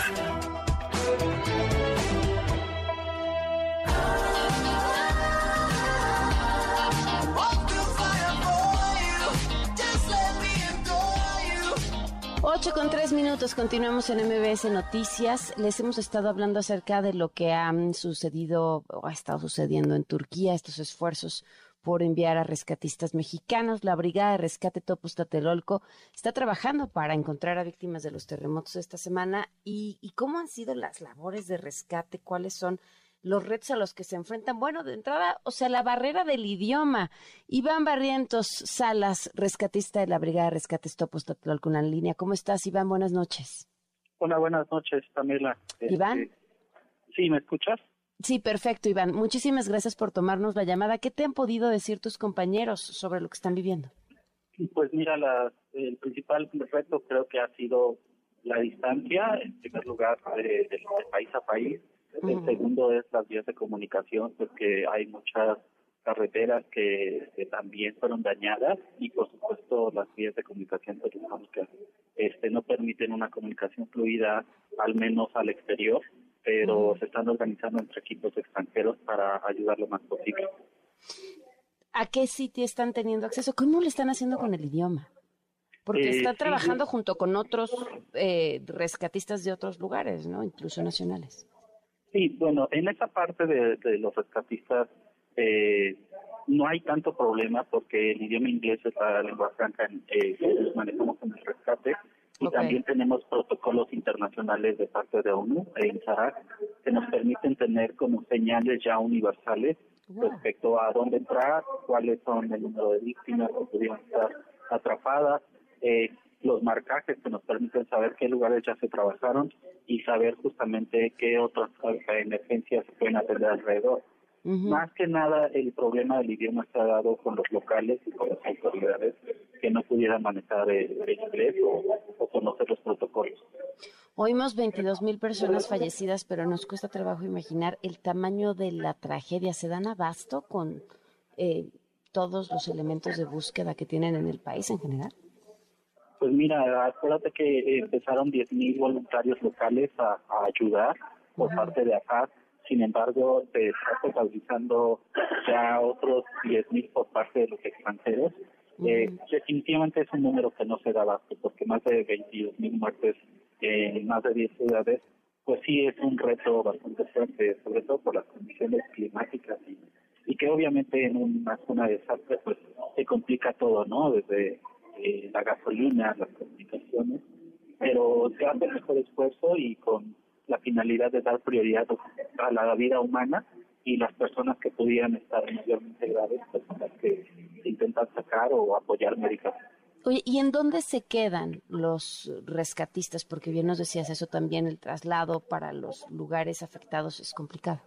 Ocho con tres minutos, continuamos en MBS Noticias. Les hemos estado hablando acerca de lo que han sucedido o ha estado sucediendo en Turquía, estos esfuerzos por enviar a rescatistas mexicanos. La Brigada de Rescate Topos Tatelolco está trabajando para encontrar a víctimas de los terremotos esta semana. ¿Y, y cómo han sido las labores de rescate? ¿Cuáles son los retos a los que se enfrentan? Bueno, de entrada, o sea, la barrera del idioma. Iván Barrientos Salas, rescatista de la Brigada de Rescates Topos Tatelolco en la línea. ¿Cómo estás, Iván? Buenas noches. Hola, buenas noches, Pamela. ¿Iván? Este, sí, ¿me escuchas? Sí, perfecto, Iván. Muchísimas gracias por tomarnos la llamada. ¿Qué te han podido decir tus compañeros sobre lo que están viviendo? Pues mira, la, el principal reto creo que ha sido la distancia, en primer lugar, de, de- de país a país. El segundo es las vías de comunicación, porque hay muchas carreteras que, que también fueron dañadas y, por supuesto, las vías de comunicación telefónicas este, no permiten una comunicación fluida, al menos al exterior, pero se están organizando entre equipos extranjeros para ayudar lo más posible. ¿A qué sitio están teniendo acceso? ¿Cómo lo están haciendo con el idioma? Porque Eh, están trabajando sí. junto con otros eh, rescatistas de otros lugares, ¿no? Incluso nacionales. Sí, bueno, en esa parte de, de los rescatistas eh, no hay tanto problema porque el idioma inglés es la lengua franca eh, que manejamos en el rescate y también tenemos protocolos internacionales de parte de ONU en SARAC que nos permiten tener como señales ya universales respecto a dónde entrar, cuáles son el número de víctimas que pudieran estar atrapadas, eh, los marcajes que nos permiten saber qué lugares ya se trabajaron y saber justamente qué otras eh, emergencias se pueden atender alrededor. Más que nada, el problema del idioma se ha dado con los locales y con las autoridades que no pudieran manejar el, el inglés o, o conocer los protocolos. Oímos 22 mil personas fallecidas, pero nos cuesta trabajo imaginar el tamaño de la tragedia. ¿Se dan abasto con eh, todos los elementos de búsqueda que tienen en el país en general? Pues mira, acuérdate que empezaron 10.000 voluntarios locales a, a ayudar por parte de ACAD. Sin embargo, se está contabilizando ya otros 10.000 por parte de los extranjeros. Eh, definitivamente es un número que no se da abasto, porque más de 22.000 muertes en más de 10 ciudades, pues sí es un reto bastante fuerte, sobre todo por las condiciones climáticas y, y que obviamente en una zona de desastre pues se complica todo, ¿no? Desde eh, la gasolina, las comunicaciones, pero se hace el mejor esfuerzo y con la finalidad de dar prioridad a la vida humana y las personas que pudieran estar mayormente graves, son las que intentan sacar o apoyar médicamente. Oye, ¿y en dónde se quedan los rescatistas? Porque bien nos decías eso también, el traslado para los lugares afectados es complicado.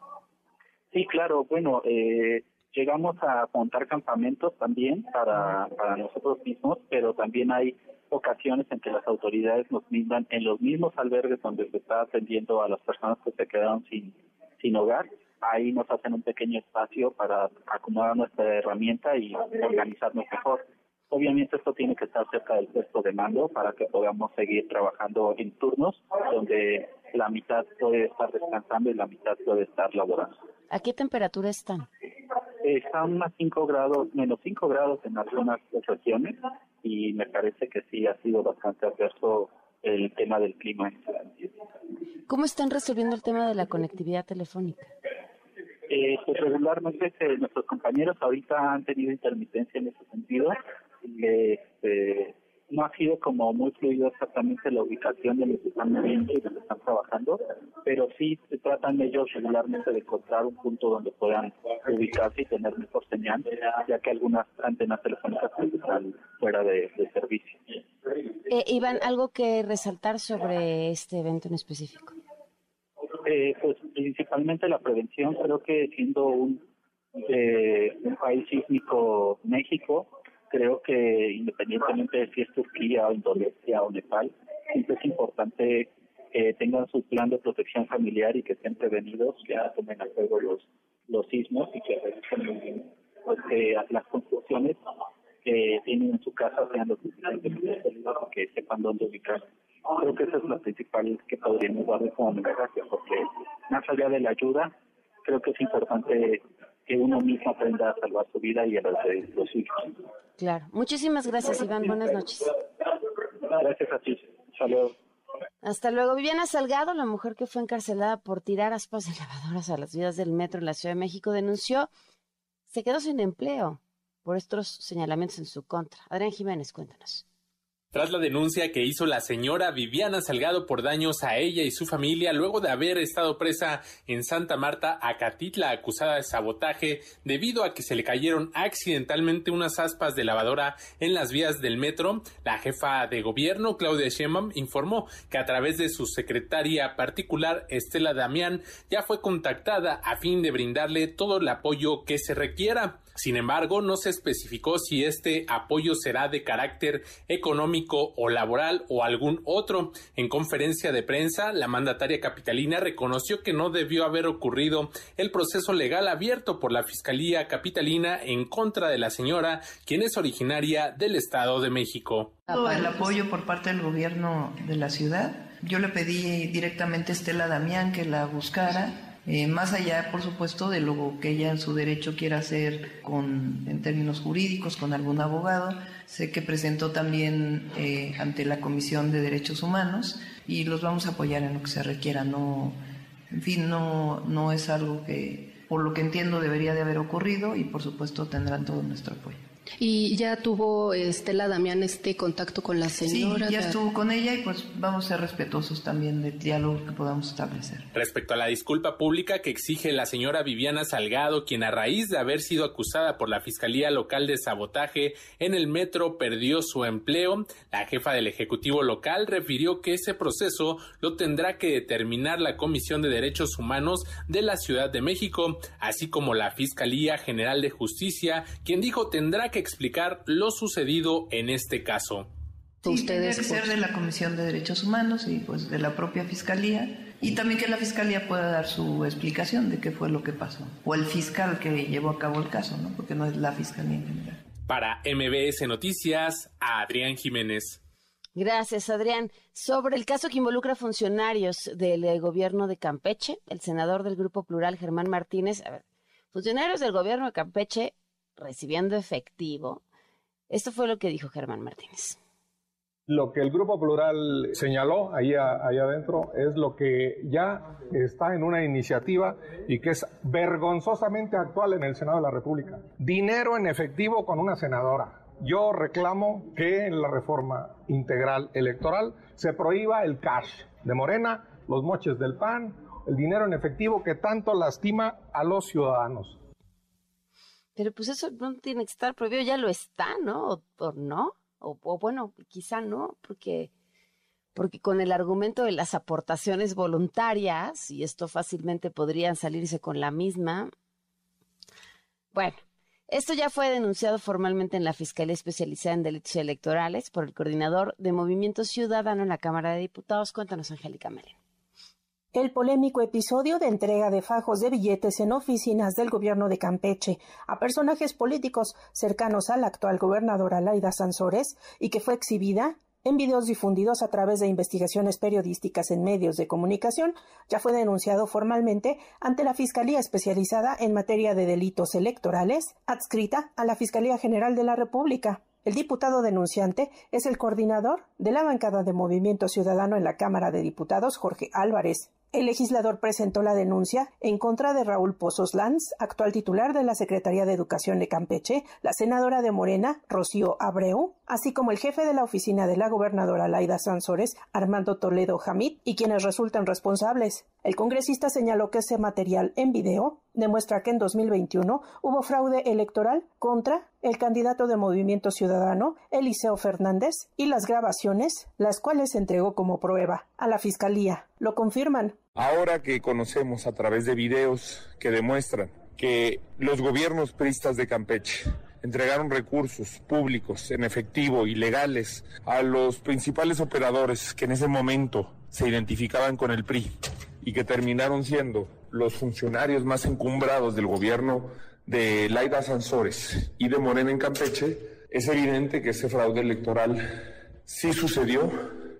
Sí, claro, bueno, eh, llegamos a montar campamentos también para, para nosotros mismos, pero también hay ocasiones en que las autoridades nos brindan en los mismos albergues donde se está atendiendo a las personas que se quedaron sin, sin hogar, ahí nos hacen un pequeño espacio para acomodar nuestra herramienta y organizarnos mejor. Obviamente esto tiene que estar cerca del puesto de mando para que podamos seguir trabajando en turnos donde la mitad puede estar descansando y la mitad puede estar laborando. ¿A qué temperatura están? Están a 5 grados, menos 5 grados en algunas regiones y me parece que sí ha sido bastante adverso el tema del clima en. ¿Cómo están resolviendo el tema de la conectividad telefónica? Eh, pues regularmente eh, nuestros compañeros ahorita han tenido intermitencia en ese sentido. Este, no ha sido como muy fluido exactamente la ubicación de los que están moviendo y donde están trabajando, pero sí se tratan ellos regularmente de encontrar un punto donde puedan ubicarse y tener mejor señal, ya que algunas antenas telefónicas están fuera de, servicio. Eh, Iván, ¿algo que resaltar sobre este evento en específico? Eh, pues principalmente la prevención, creo que siendo un, eh, un país sísmico México, creo que independientemente de si es Turquía o Indonesia o Nepal, siempre es importante que tengan su plan de protección familiar y que estén prevenidos, que tomen a juego los, los sismos y que revisen muy bien pues, que las construcciones que tienen en su casa sean lo suficientemente que sepan dónde ubicar. Creo que esa es la principal que podríamos darle como mensaje, porque más allá de la ayuda, creo que es importante que uno mismo aprenda a salvar su vida y a la de los hijos. Claro. Muchísimas gracias, Iván. Buenas noches. Gracias a ti. Saludos. Hasta luego. Viviana Salgado, la mujer que fue encarcelada por tirar aspas de lavadoras a las vías del metro en la Ciudad de México, denunció, se quedó sin empleo por estos señalamientos en su contra. Adrián Jiménez, cuéntanos. Tras la denuncia que hizo la señora Viviana Salgado por daños a ella y su familia luego de haber estado presa en Santa Marta, Acatitla, acusada de sabotaje debido a que se le cayeron accidentalmente unas aspas de lavadora en las vías del metro, la jefa de gobierno, Claudia Sheinbaum, informó que a través de su secretaria particular, Estela Damián, ya fue contactada a fin de brindarle todo el apoyo que se requiera. Sin embargo, no se especificó si este apoyo será de carácter económico o laboral o algún otro. En conferencia de prensa, la mandataria capitalina reconoció que no debió haber ocurrido el proceso legal abierto por la Fiscalía Capitalina en contra de la señora, quien es originaria del Estado de México. El apoyo por parte del gobierno de la ciudad. Yo le pedí directamente a Estela Damián que la buscara eh, más allá, por supuesto, de lo que ella en su derecho quiera hacer con, en términos jurídicos con algún abogado, sé que presentó también eh, ante la Comisión de Derechos Humanos y los vamos a apoyar en lo que se requiera. No, en fin, no, no es algo que, por lo que entiendo, debería de haber ocurrido y, por supuesto, tendrán todo nuestro apoyo. ¿Y ya tuvo Estela Damián este contacto con la señora? Sí, ya estuvo con ella y pues vamos a ser respetuosos también del diálogo que podamos establecer. Respecto a la disculpa pública que exige la señora Viviana Salgado, quien a raíz de haber sido acusada por la Fiscalía Local de Sabotaje en el metro perdió su empleo, la jefa del Ejecutivo local refirió que ese proceso lo tendrá que determinar la Comisión de Derechos Humanos de la Ciudad de México, así como la Fiscalía General de Justicia, quien dijo tendrá que explicar lo sucedido en este caso. Sí, Ustedes que ser de la Comisión de Derechos Humanos y pues de la propia Fiscalía y también que la Fiscalía pueda dar su explicación de qué fue lo que pasó o el fiscal que llevó a cabo el caso, ¿no? Porque no es la Fiscalía en general. Para MBS Noticias, Adrián Jiménez. Gracias, Adrián. Sobre el caso que involucra funcionarios del eh, gobierno de Campeche, el senador del Grupo Plural, Germán Martínez, a ver, funcionarios del gobierno de Campeche recibiendo efectivo. Esto fue lo que dijo Germán Martínez. Lo que el Grupo Plural señaló ahí, ahí adentro es lo que ya está en una iniciativa y que es vergonzosamente actual en el Senado de la República. Dinero en efectivo con una senadora. Yo reclamo que en la reforma integral electoral se prohíba el cash de Morena, los moches del PAN, el dinero en efectivo que tanto lastima a los ciudadanos. Pero pues eso no tiene que estar prohibido, ya lo está, ¿no? O, no, o, bueno, quizá no, porque, porque con el argumento de las aportaciones voluntarias, y esto fácilmente podrían salirse con la misma. Bueno, esto ya fue denunciado formalmente en la Fiscalía Especializada en Delitos Electorales por el coordinador de Movimiento Ciudadano en la Cámara de Diputados. Cuéntanos, Angélica Melén. El polémico episodio de entrega de fajos de billetes en oficinas del gobierno de Campeche a personajes políticos cercanos al actual gobernador Alaida Sansores y que fue exhibida en videos difundidos a través de investigaciones periodísticas en medios de comunicación, ya fue denunciado formalmente ante la Fiscalía Especializada en Materia de Delitos Electorales, adscrita a la Fiscalía General de la República. El diputado denunciante es el coordinador de la bancada de Movimiento Ciudadano en la Cámara de Diputados, Jorge Álvarez. El legislador presentó la denuncia en contra de Raúl Pozos Lanz, actual titular de la Secretaría de Educación de Campeche, la senadora de Morena, Rocío Abreu, así como el jefe de la oficina de la gobernadora Laida Sansores, Armando Toledo Hamid, y quienes resultan responsables. El congresista señaló que ese material en video demuestra que en 2021 hubo fraude electoral contra el candidato de Movimiento Ciudadano, Eliseo Fernández, y las grabaciones, las cuales entregó como prueba a la Fiscalía. Lo confirman. Ahora que conocemos a través de videos que demuestran que los gobiernos pristas de Campeche entregaron recursos públicos en efectivo y legales a los principales operadores que en ese momento se identificaban con el PRI y que terminaron siendo los funcionarios más encumbrados del gobierno de Laida Sansores y de Morena en Campeche, es evidente que ese fraude electoral sí sucedió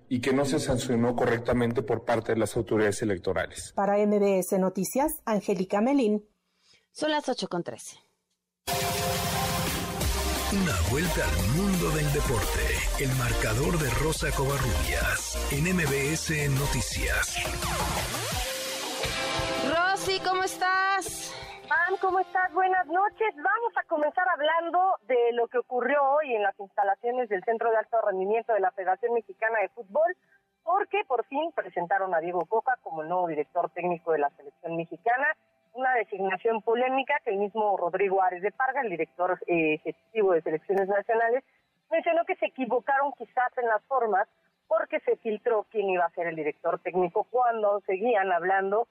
y que no se sancionó correctamente por parte de las autoridades electorales. Para MBS Noticias, Angélica Melín. Son las 8 con 13. Una vuelta al mundo del deporte. El marcador de Rosa Covarrubias en MBS Noticias. Rosy, ¿cómo estás? Pam, ¿cómo estás? Buenas noches. Vamos a comenzar hablando de lo que ocurrió hoy en las instalaciones del Centro de Alto Rendimiento de la Federación Mexicana de Fútbol, porque por fin presentaron a Diego Coca como nuevo director técnico de la selección mexicana, una designación polémica que el mismo Rodrigo Ares de Parga, el director eh, ejecutivo de selecciones nacionales, mencionó que se equivocaron quizás en las formas porque se filtró quién iba a ser el director técnico cuando seguían hablando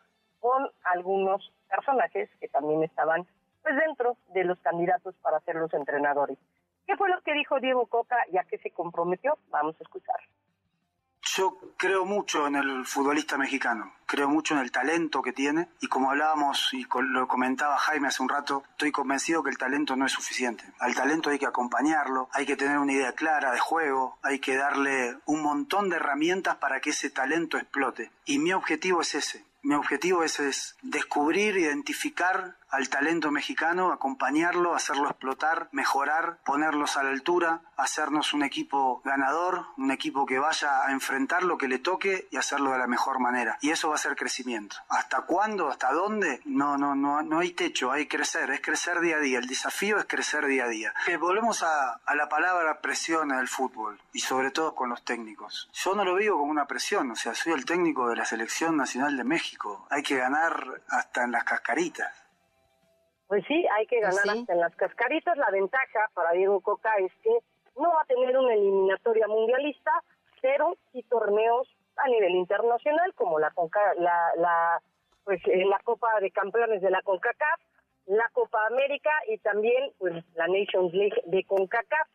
con algunos personajes que también estaban pues dentro de los candidatos para ser los entrenadores. ¿Qué fue lo que dijo Diego Coca ya que se comprometió? Vamos a escuchar. Yo creo mucho en el futbolista mexicano, creo mucho en el talento que tiene y como hablábamos y lo comentaba Jaime hace un rato, estoy convencido que el talento no es suficiente. Al talento hay que acompañarlo, hay que tener una idea clara de juego, hay que darle un montón de herramientas para que ese talento explote. Y mi objetivo es ese, mi objetivo es, es, descubrir, identificar al talento mexicano, acompañarlo, hacerlo explotar, mejorar, ponerlos a la altura, hacernos un equipo ganador, un equipo que vaya a enfrentar lo que le toque y hacerlo de la mejor manera. Y eso va a ser crecimiento. ¿Hasta cuándo? ¿Hasta dónde? No, no, no, no hay techo, hay crecer, es crecer día a día. El desafío es crecer día a día. Que volvemos a, la palabra presión en el fútbol y sobre todo con los técnicos. Yo no lo vivo como una presión, o sea, soy el técnico de la Selección Nacional de México. Hay que ganar hasta en las cascaritas. Pues sí, hay que ganar hasta en las cascaritas. La ventaja para Diego Coca es que no va a tener una eliminatoria mundialista, pero sí torneos a nivel internacional como la la, la pues eh, la Copa de Campeones de la CONCACAF, la Copa América y también pues la Nations League de CONCACAF.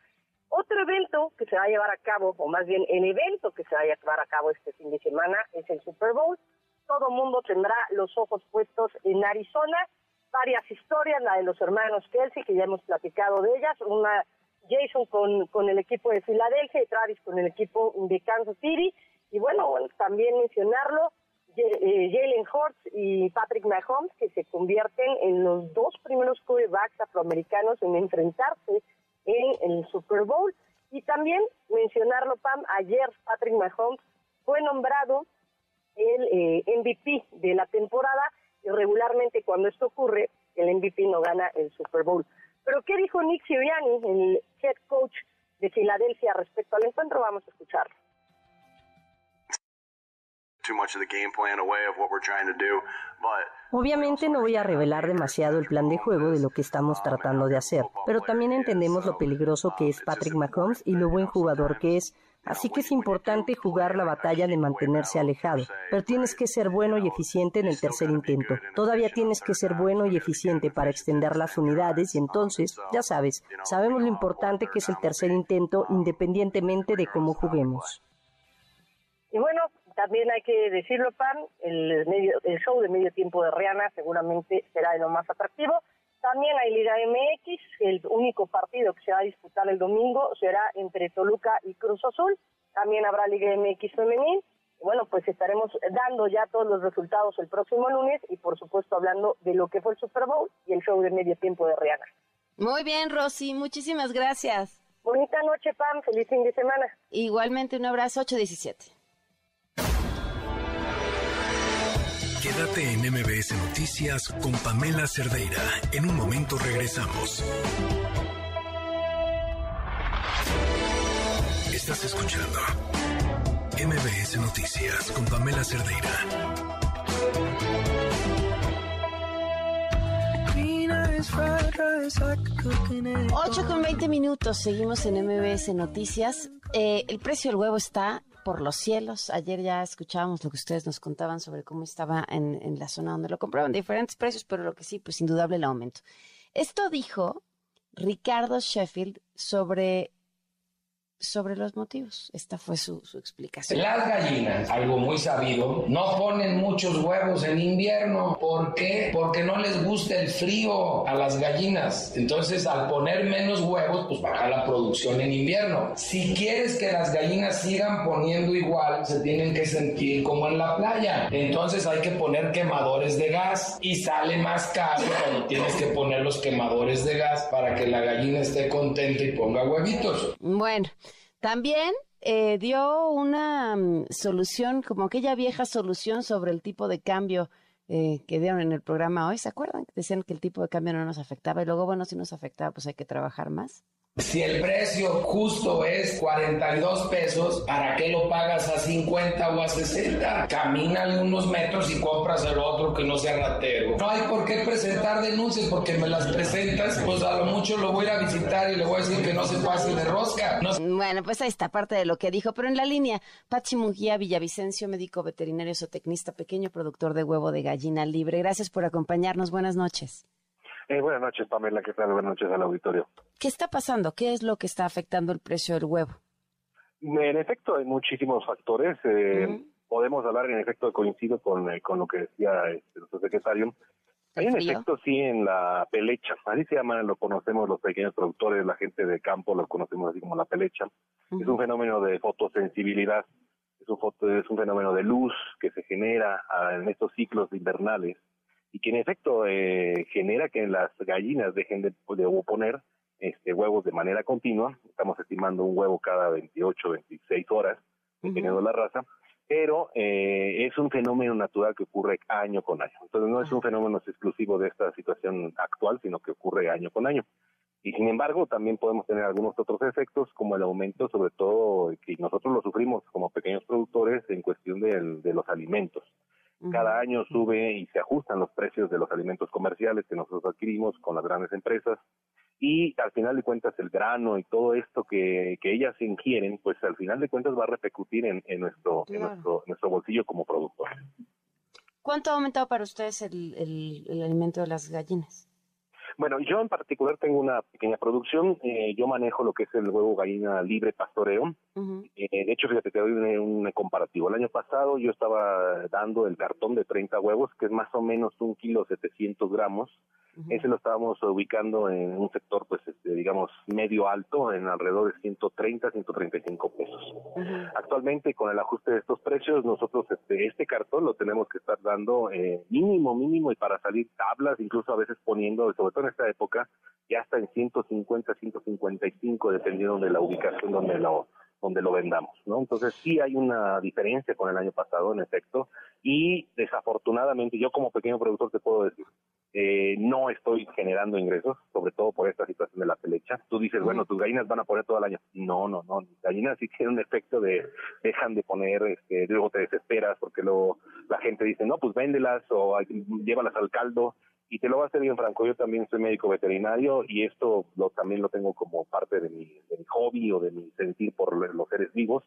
Otro evento que se va a llevar a cabo, o más bien el evento que se va a llevar a cabo este fin de semana es el Super Bowl. Todo mundo tendrá los ojos puestos en Arizona varias historias, la de los hermanos Kelsey, que ya hemos platicado de ellas, una Jason con, con el equipo de Filadelfia y Travis con el equipo de Kansas City, y bueno, también mencionarlo, eh, Jalen Hurts y Patrick Mahomes, que se convierten en los dos primeros quarterbacks afroamericanos en enfrentarse en el Super Bowl. Y también mencionarlo, Pam, ayer Patrick Mahomes fue nombrado el eh, MVP de la temporada y regularmente cuando esto ocurre, el MVP no gana el Super Bowl. Pero ¿qué dijo Nick Sirianni, el head coach de Filadelfia respecto al encuentro? Vamos a escucharlo. Obviamente no voy a revelar demasiado el plan de juego de lo que estamos tratando de hacer, pero también entendemos lo peligroso que es Patrick Mahomes y lo buen jugador que es, Así que es importante jugar la batalla de mantenerse alejado, pero tienes que ser bueno y eficiente en el tercer intento. Todavía tienes que ser bueno y eficiente para extender las unidades y entonces, ya sabes, sabemos lo importante que es el tercer intento independientemente de cómo juguemos. Y bueno, también hay que decirlo, Pan, el, medio, el show de medio tiempo de Rihanna seguramente será de lo más atractivo. También hay Liga MX, el único partido que se va a disputar el domingo será entre Toluca y Cruz Azul. También habrá Liga MX femenil. Bueno, pues estaremos dando ya todos los resultados el próximo lunes y por supuesto hablando de lo que fue el Super Bowl y el show de medio tiempo de Rihanna. Muy bien, Rosy, muchísimas gracias. Bonita noche, Pam, feliz fin de semana. Igualmente un abrazo 817. Quédate en MBS Noticias con Pamela Cerdeira. En un momento regresamos. Estás escuchando MBS Noticias con Pamela Cerdeira. 8 con 20 minutos, seguimos en MBS Noticias. Eh, el precio del huevo está por los cielos. Ayer ya escuchábamos lo que ustedes nos contaban sobre cómo estaba en, la zona donde lo compraban, diferentes precios, pero lo que sí, pues indudable el aumento. Esto dijo Ricardo Sheffield sobre sobre los motivos. Esta fue su, explicación. Las gallinas, algo muy sabido, no ponen muchos huevos en invierno. ¿Por qué? Porque no les gusta el frío a las gallinas. Entonces, al poner menos huevos, pues baja la producción en invierno. Si quieres que las gallinas sigan poniendo igual, se tienen que sentir como en la playa. Entonces hay que poner quemadores de gas y sale más caro cuando tienes que poner los quemadores de gas para que la gallina esté contenta y ponga huevitos. Bueno. También eh, dio una mm, solución, como aquella vieja solución sobre el tipo de cambio eh, que dieron en el programa hoy. ¿Se acuerdan? Decían que el tipo de cambio no nos afectaba y luego, bueno, si nos afectaba, pues hay que trabajar más. Si el precio justo es 42 pesos, ¿para qué lo pagas a 50 o a 60? Camínale unos metros y compras el otro que no sea ratero. No hay por qué presentar denuncias porque me las presentas, pues a lo mucho lo voy a visitar y le voy a decir que no se pase de rosca. Bueno, pues ahí está parte de lo que dijo, pero en la línea, Pachi Mujía Villavicencio, médico veterinario zootecnista, pequeño productor de huevo de gallina libre. Gracias por acompañarnos. Buenas noches. Eh, buenas noches, Pamela. ¿Qué tal? Buenas noches al auditorio. ¿Qué está pasando? ¿Qué es lo que está afectando el precio del huevo? En efecto, hay muchísimos factores. Eh, podemos hablar, en efecto, coincido con, eh, con lo que decía este, nuestro secretario. Hay en efecto, sí, en la pelecha. Así se llama, lo conocemos los pequeños productores, la gente de campo, lo conocemos así como la pelecha. Es un fenómeno de fotosensibilidad. Es un, foto, es un fenómeno de luz que se genera ah, en estos ciclos invernales y que en efecto eh, genera que las gallinas dejen de, de poner este, huevos de manera continua. Estamos estimando un huevo cada 28, 26 horas, dependiendo de la raza, pero eh, es un fenómeno natural que ocurre año con año. Entonces no es un fenómeno exclusivo de esta situación actual, sino que ocurre año con año. Y sin embargo, también podemos tener algunos otros efectos, como el aumento, sobre todo, que nosotros lo sufrimos como pequeños productores en cuestión de los alimentos. Cada año sube y se ajustan los precios de los alimentos comerciales que nosotros adquirimos con las grandes empresas y al final de cuentas el grano y todo esto que, que ellas ingieren, pues al final de cuentas va a repercutir en, en nuestro, en nuestro, nuestro bolsillo como productor. ¿Cuánto ha aumentado para ustedes el, el, el alimento de las gallinas? Bueno, yo en particular tengo una pequeña producción. Eh, yo manejo lo que es el huevo gallina libre pastoreo. Eh, de hecho, fíjate, te doy un, un, comparativo. El año pasado yo estaba dando el cartón de 30 huevos, que es más o menos un kilo 700 gramos. Ese lo estábamos ubicando en un sector, pues, este, digamos, medio alto, en alrededor de 130, 135 pesos. Actualmente, con el ajuste de estos precios, nosotros este, este cartón lo tenemos que estar dando eh, mínimo, mínimo, y para salir tablas, incluso a veces poniendo, sobre todo en esta época, ya hasta en 150, 155, dependiendo de la ubicación donde lo donde lo vendamos, ¿no? Entonces sí hay una diferencia con el año pasado, en efecto, y desafortunadamente yo como pequeño productor te puedo decir, eh, no estoy generando ingresos, sobre todo por esta situación de la pelecha. Tú dices, bueno, tus gallinas van a poner todo el año. No, no, no, gallinas sí tienen un efecto de dejan de poner, este, luego te desesperas porque luego la gente dice, no, pues véndelas o llévalas al caldo y te lo voy a hacer bien franco, yo también soy médico veterinario y esto lo, también lo tengo como parte de mi, de mi hobby o de mi sentir por los seres vivos.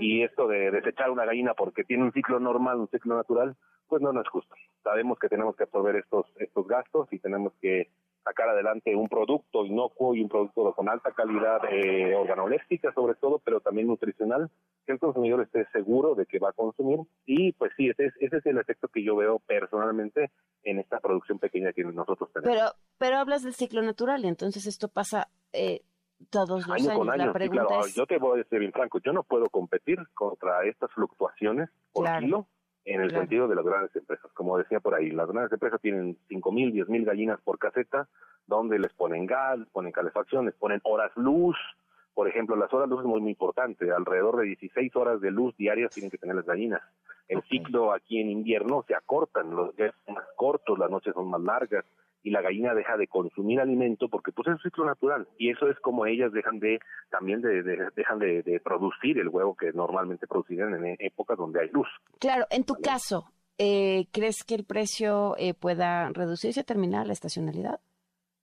Y esto de desechar una gallina porque tiene un ciclo normal, un ciclo natural, pues no, no es justo. Sabemos que tenemos que absorber estos, estos gastos y tenemos que sacar adelante un producto inocuo y un producto con alta calidad eh, organoléptica sobre todo, pero también nutricional, que el consumidor esté seguro de que va a consumir. Y pues sí, ese es, ese es el efecto que yo veo personalmente en esta producción pequeña que nosotros tenemos. Pero, pero hablas del ciclo natural y entonces esto pasa... Eh, todos los años. Con año. claro, yo te voy a decir bien franco, yo no puedo competir contra estas fluctuaciones por kilo en el sentido de las grandes empresas. Como decía por ahí, las grandes empresas tienen cinco mil, diez mil gallinas por caseta, donde les ponen gas, les ponen calefacción, les ponen horas luz. Por ejemplo, las horas luz es muy, muy importante. Alrededor de 16 horas de luz diarias tienen que tener las gallinas. El ciclo aquí en invierno se acortan, los días son más cortos, las noches son más largas y la gallina deja de consumir alimento porque pues es un ciclo natural y eso es como ellas dejan de también de, dejan de, producir el huevo que normalmente producirían en épocas donde hay luz. Claro, en tu caso, eh, ¿crees que el precio eh, pueda reducirse a terminar la estacionalidad?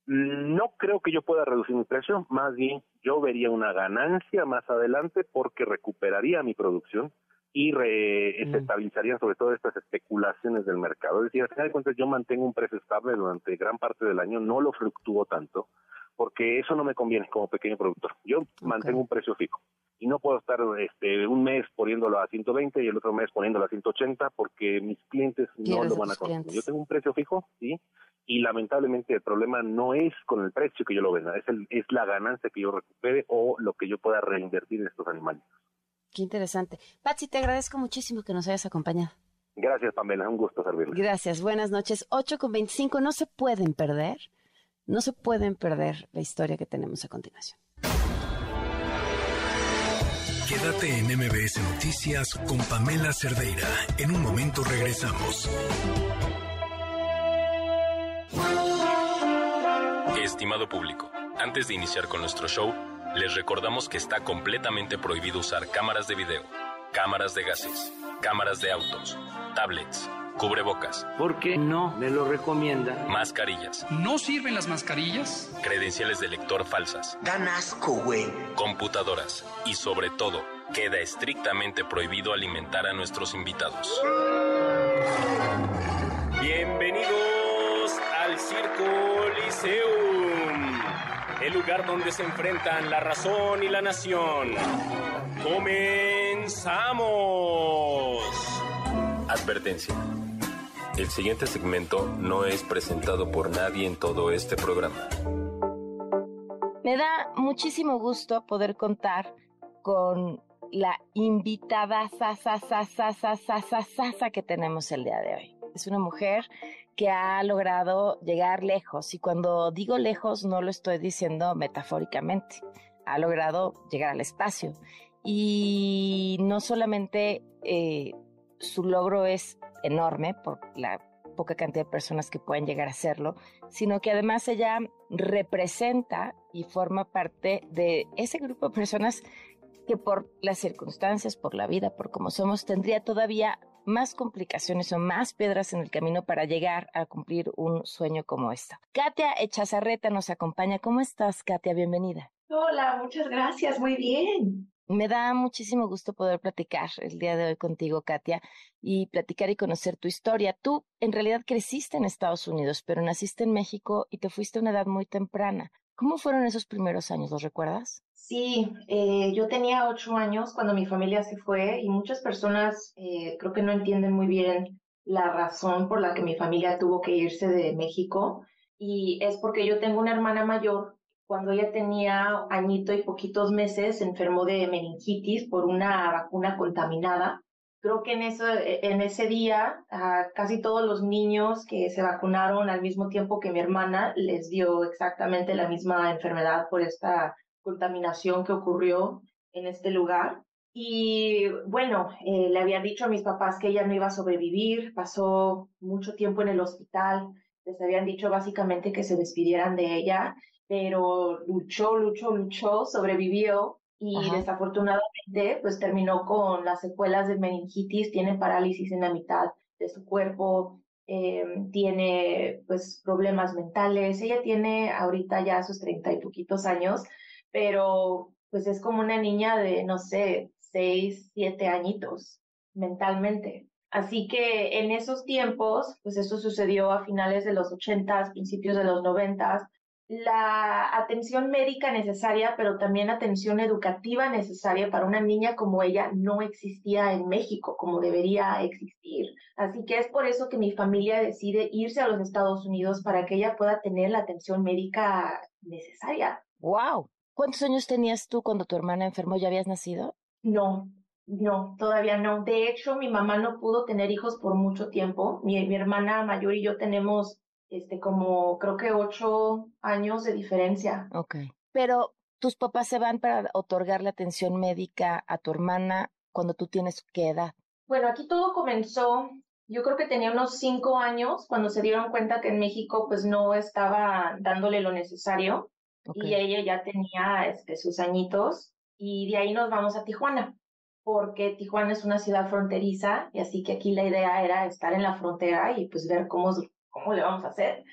No creo que yo pueda reducir mi precio, más bien yo vería una ganancia más adelante porque recuperaría mi producción y re, mm. se estabilizarían sobre todo estas especulaciones del mercado. Es decir, al final de cuentas yo mantengo un precio estable durante gran parte del año, no lo fluctúo tanto, porque eso no me conviene como pequeño productor. Yo mantengo un precio fijo y no puedo estar este, un mes poniéndolo a 120 y el otro mes poniéndolo a 180 porque mis clientes no lo van a consumir. Yo tengo un precio fijo, sí, y lamentablemente el problema no es con el precio que yo lo venda, es, el, es la ganancia que yo recupere o lo que yo pueda reinvertir en estos animales. Qué interesante. Patsy, te agradezco muchísimo que nos hayas acompañado. Gracias, Pamela, un gusto servirle. Gracias, buenas noches. 8 con 25, no se pueden perder, no se pueden perder la historia que tenemos a continuación. Quédate en MBS Noticias con Pamela Cerdeira. En un momento regresamos. Estimado público, antes de iniciar con nuestro show, les recordamos que está completamente prohibido usar cámaras de video, cámaras de gases, cámaras de autos, tablets, cubrebocas. Porque no me lo recomienda. Mascarillas. ¿No sirven las mascarillas? Credenciales de lector falsas. Dan asco, güey. Computadoras. Y sobre todo, queda estrictamente prohibido alimentar a nuestros invitados. Bienvenidos al Circo Liceum, el lugar donde se enfrentan la razón y la nación. ¡Comenzamos! Advertencia. El siguiente segmento no es presentado por nadie en todo este programa. Me da muchísimo gusto poder contar con la invitada sa, que tenemos el día de hoy. Es una mujer que ha logrado llegar lejos y cuando digo lejos no lo estoy diciendo metafóricamente. Ha logrado llegar al espacio y no solamente eh, su logro es enorme por la poca cantidad de personas que pueden llegar a hacerlo, sino que además ella representa y forma parte de ese grupo de personas que por las circunstancias, por la vida, por cómo somos, tendría todavía más complicaciones o más piedras en el camino para llegar a cumplir un sueño como esta. Katia Echazarreta nos acompaña. ¿Cómo estás, Katia? Bienvenida. Hola, muchas gracias. Muy bien. Me da muchísimo gusto poder platicar el día de hoy contigo, Katia, y platicar y conocer tu historia. Tú en realidad creciste en Estados Unidos, pero naciste en México y te fuiste a una edad muy temprana. ¿Cómo fueron esos primeros años? ¿Los recuerdas? Sí, eh, yo tenía ocho años cuando mi familia se fue y muchas personas eh, creo que no entienden muy bien la razón por la que mi familia tuvo que irse de México y es porque yo tengo una hermana mayor. Cuando ella tenía añito y poquitos meses, se enfermó de meningitis por una vacuna contaminada. Creo que en, eso, en ese día casi todos los niños que se vacunaron al mismo tiempo que mi hermana les dio exactamente la misma enfermedad por esta contaminación que ocurrió en este lugar. Y bueno, eh, le había dicho a mis papás que ella no iba a sobrevivir, pasó mucho tiempo en el hospital, les habían dicho básicamente que se despidieran de ella, pero luchó, luchó, luchó, sobrevivió y desafortunadamente pues terminó con las secuelas de meningitis, tiene parálisis en la mitad de su cuerpo, em, tiene pues problemas mentales, ella tiene ahorita ya sus treinta y poquitos años, pero pues es como una niña de, no sé, seis, siete añitos mentalmente. Así que en esos tiempos, pues esto sucedió a finales de los ochentas, principios de los noventas, la atención médica necesaria, pero también atención educativa necesaria para una niña como ella no existía en México como debería existir. Así que es por eso que mi familia decide irse a los Estados Unidos para que ella pueda tener la atención médica necesaria. ¡Wow! ¿Cuántos años tenías tú cuando tu hermana enfermó? ¿Ya habías nacido? No, no, todavía no. De hecho, mi mamá no pudo tener hijos por mucho tiempo. Mi, hermana mayor y yo tenemos, este, como creo que ocho años de diferencia. Ok. Pero tus papás se van para otorgar la atención médica a tu hermana cuando tú tienes qué edad? Bueno, aquí todo comenzó, yo creo que tenía unos cinco años cuando se dieron cuenta que en México pues no estaba dándole lo necesario y ella ya tenía este, sus añitos y de ahí nos vamos a Tijuana porque Tijuana es una ciudad fronteriza y así que aquí la idea era estar en la frontera y pues ver cómo, cómo le vamos a hacer.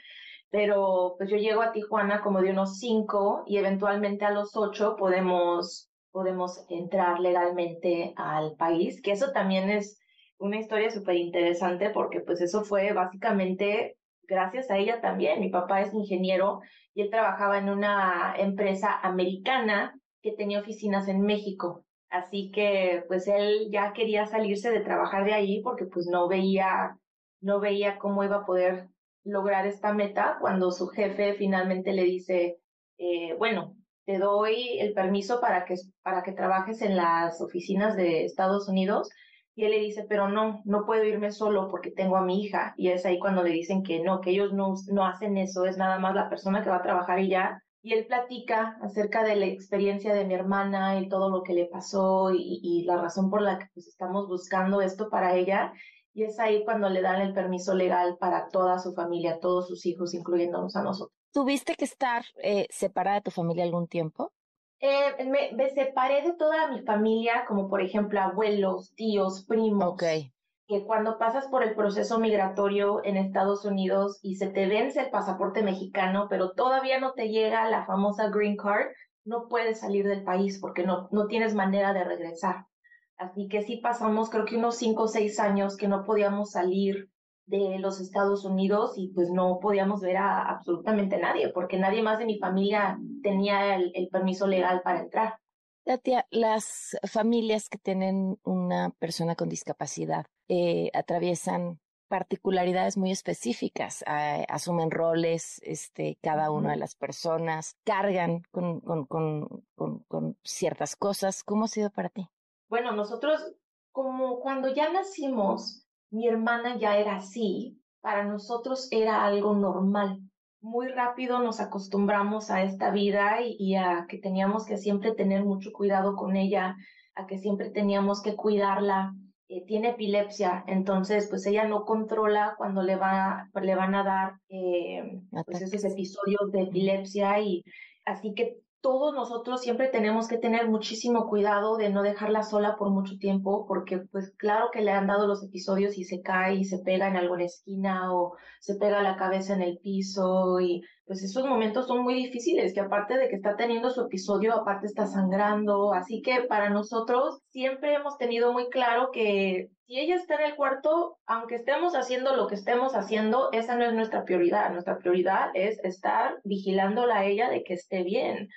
Pero pues yo llego a Tijuana como de unos cinco y eventualmente a los ocho podemos, podemos entrar legalmente al país, que eso también es una historia súper interesante porque pues eso fue básicamente gracias a ella también. Mi papá es ingeniero y él trabajaba en una empresa americana que tenía oficinas en México. Así que pues él ya quería salirse de trabajar de ahí porque pues no veía, no veía cómo iba a poder lograr esta meta cuando su jefe finalmente le dice, eh, bueno, te doy el permiso para que, para que trabajes en las oficinas de Estados Unidos. Y él le dice, pero no, no puedo irme solo porque tengo a mi hija. Y es ahí cuando le dicen que no, que ellos no, no hacen eso, es nada más la persona que va a trabajar y ya y él platica acerca de la experiencia de mi hermana y todo lo que le pasó y, la razón por la que pues, estamos buscando esto para ella. Y es ahí cuando le dan el permiso legal para toda su familia, todos sus hijos, incluyéndonos a nosotros. ¿Tuviste que estar eh, separada de tu familia algún tiempo? Eh, me, me, separé de toda mi familia, como por ejemplo abuelos, tíos, primos. Ok que cuando pasas por el proceso migratorio en Estados Unidos y se te vence el pasaporte mexicano, pero todavía no te llega la famosa green card, no puedes salir del país porque no, no tienes manera de regresar. Así que sí pasamos creo que unos cinco o seis años que no podíamos salir de los Estados Unidos y pues no podíamos ver a absolutamente nadie porque nadie más de mi familia tenía el permiso legal para entrar. Tatia, las familias que tienen una persona con discapacidad eh, atraviesan particularidades muy específicas, eh, asumen roles, este, cada una de las personas, cargan con, con, con, con, ciertas cosas. ¿Cómo ha sido para ti? Bueno, nosotros, como cuando ya nacimos, mi hermana ya era así, para nosotros era algo normal. Muy rápido nos acostumbramos a esta vida y, a que teníamos que siempre tener mucho cuidado con ella, a que siempre teníamos que cuidarla. Eh, tiene epilepsia, entonces pues ella no controla cuando le, va, le van a dar eh, pues, esos episodios de epilepsia y así que todos nosotros siempre tenemos que tener muchísimo cuidado de no dejarla sola por mucho tiempo, porque pues claro que le han dado los episodios y se cae y se pega en alguna esquina o se pega la cabeza en el piso y pues esos momentos son muy difíciles, que aparte de que está teniendo su episodio, aparte está sangrando, así que para nosotros siempre hemos tenido muy claro que si ella está en el cuarto, aunque estemos haciendo lo que estemos haciendo, esa no es nuestra prioridad, nuestra prioridad es estar vigilándola a ella de que esté bien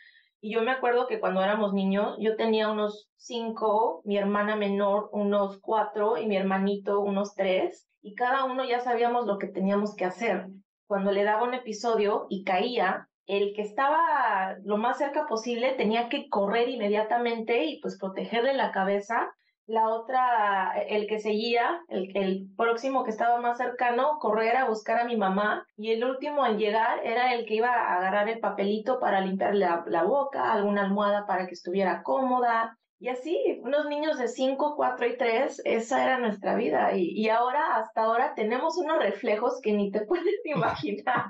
y yo me acuerdo que cuando éramos niños, yo tenía unos cinco, mi hermana menor unos cuatro y mi hermanito unos tres, y cada uno ya sabíamos lo que teníamos que hacer. Cuando le daba un episodio y caía, el que estaba lo más cerca posible tenía que correr inmediatamente y pues protegerle la cabeza la otra, el que seguía, el, el próximo que estaba más cercano, correr a buscar a mi mamá y el último en llegar era el que iba a agarrar el papelito para limpiarle la, boca, alguna almohada para que estuviera cómoda. Y así, unos niños de 5, 4 y 3, esa era nuestra vida. Y, y ahora, hasta ahora, tenemos unos reflejos que ni te puedes imaginar.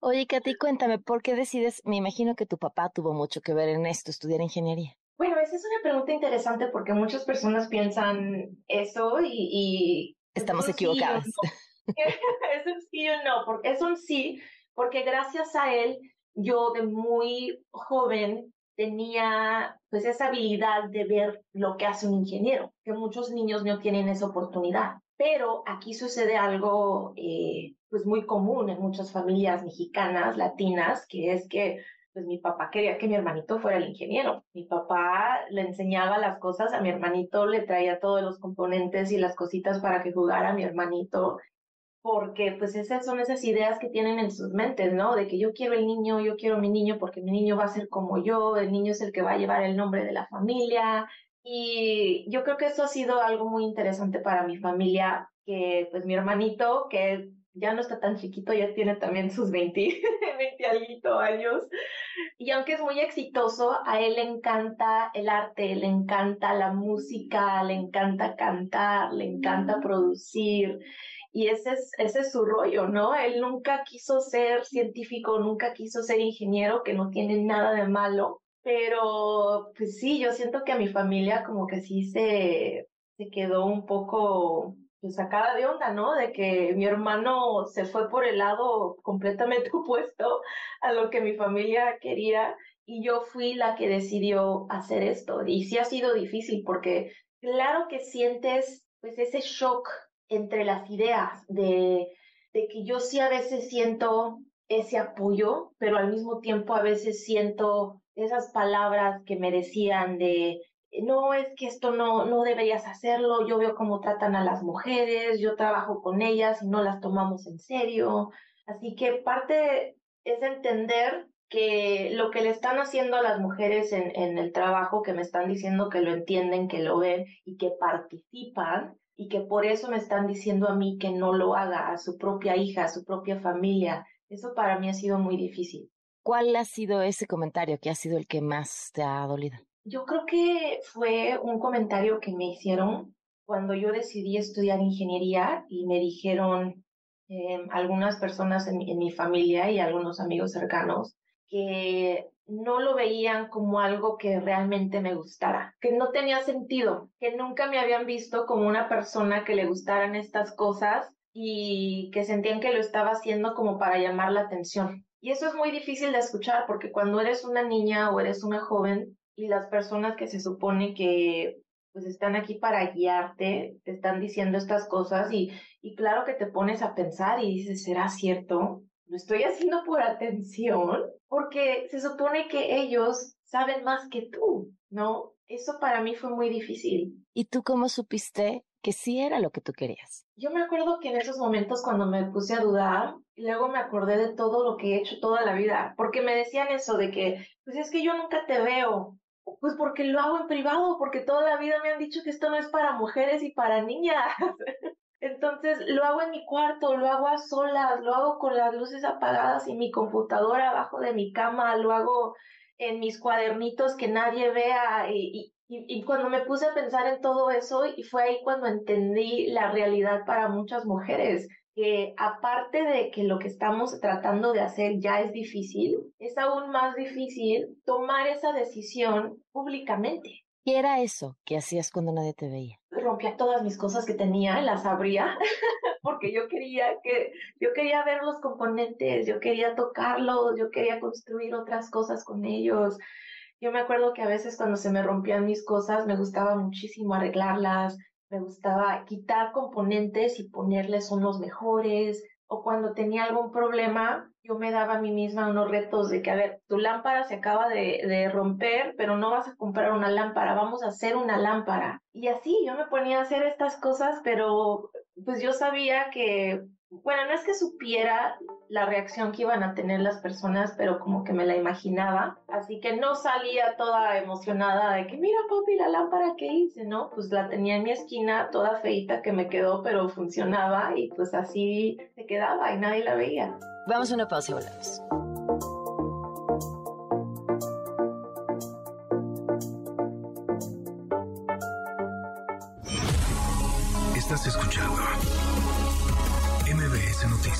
Oye, Katy, cuéntame, ¿por qué decides? Me imagino que tu papá tuvo mucho que ver en esto, estudiar ingeniería. Bueno, esa es una pregunta interesante porque muchas personas piensan eso y... Estamos equivocados. es un sí o no, porque es un sí, porque gracias a él yo de muy joven tenía pues esa habilidad de ver lo que hace un ingeniero, que muchos niños no tienen esa oportunidad. Pero aquí sucede algo eh, pues muy común en muchas familias mexicanas, latinas, que es que pues mi papá quería que mi hermanito fuera el ingeniero. Mi papá le enseñaba las cosas a mi hermanito, le traía todos los componentes y las cositas para que jugara a mi hermanito, porque pues esas son esas ideas que tienen en sus mentes, ¿no? De que yo quiero el niño, yo quiero mi niño porque mi niño va a ser como yo, el niño es el que va a llevar el nombre de la familia. Y yo creo que eso ha sido algo muy interesante para mi familia, que pues mi hermanito, que ya no está tan chiquito, ya tiene también sus 20, 20 años. Y aunque es muy exitoso, a él le encanta el arte, le encanta la música, le encanta cantar, le encanta producir. Y ese es, ese es su rollo, ¿no? Él nunca quiso ser científico, nunca quiso ser ingeniero, que no tiene nada de malo. Pero, pues sí, yo siento que a mi familia como que sí se, se quedó un poco pues, sacada de onda, ¿no? De que mi hermano se fue por el lado completamente opuesto a lo que mi familia quería y yo fui la que decidió hacer esto. Y sí ha sido difícil porque claro que sientes pues ese shock entre las ideas de, de que yo sí a veces siento ese apoyo, pero al mismo tiempo a veces siento esas palabras que me decían de no es que esto no, no deberías hacerlo, yo veo cómo tratan a las mujeres, yo trabajo con ellas y no las tomamos en serio. Así que parte es entender que lo que le están haciendo a las mujeres en, en el trabajo, que me están diciendo que lo entienden, que lo ven y que participan, y que por eso me están diciendo a mí que no lo haga, a su propia hija, a su propia familia. Eso para mí ha sido muy difícil. ¿Cuál ha sido ese comentario que ha sido el que más te ha dolido? Yo creo que fue un comentario que me hicieron cuando yo decidí estudiar ingeniería y me dijeron em, algunas personas en mi familia y algunos amigos cercanos que no lo veían como algo que realmente me gustara, que no tenía sentido, que nunca me habían visto como una persona que le gustaran estas cosas y que sentían que lo estaba haciendo como para llamar la atención. Y eso es muy difícil de escuchar porque cuando eres una niña o eres una joven, y las personas que se supone que pues están aquí para guiarte, te están diciendo estas cosas y, y claro que te pones a pensar y dices, ¿será cierto? ¿Lo estoy haciendo por atención? Porque se supone que ellos saben más que tú, ¿no? Eso para mí fue muy difícil. ¿Y tú cómo supiste que sí era lo que tú querías? Yo me acuerdo que en esos momentos cuando me puse a dudar, luego me acordé de todo lo que he hecho toda la vida, porque me decían eso de que, pues es que yo nunca te veo, pues porque lo hago en privado, porque toda la vida me han dicho que esto no es para mujeres y para niñas. Entonces lo hago en mi cuarto, lo hago a solas, lo hago con las luces apagadas y mi computadora abajo de mi cama, lo hago en mis cuadernitos que nadie vea y, y, cuando me puse a pensar en todo eso y fue ahí cuando entendí la realidad para muchas mujeres que aparte de que lo que estamos tratando de hacer ya es difícil, es aún más difícil tomar esa decisión públicamente. ¿Qué era eso que hacías cuando nadie te veía? Rompía todas mis cosas que tenía, las abría, porque yo quería que, yo quería ver los componentes, yo quería tocarlos, yo quería construir otras cosas con ellos. Yo me acuerdo que a veces cuando se me rompían mis cosas me gustaba muchísimo arreglarlas, me gustaba quitar componentes y ponerles unos mejores, o cuando tenía algún problema, yo me daba a mí misma unos retos de que, a ver, tu lámpara se acaba de, de, romper, pero no vas a comprar una lámpara, vamos a hacer una lámpara. Y así yo me ponía a hacer estas cosas, pero pues yo sabía que bueno, no es que supiera la reacción que iban a tener las personas, pero como que me la imaginaba. Así que no salía toda emocionada de que, mira, papi, la lámpara que hice, ¿no? Pues la tenía en mi esquina, toda feita que me quedó, pero funcionaba y pues así se quedaba y nadie la veía. Vamos a una pausa y volvemos.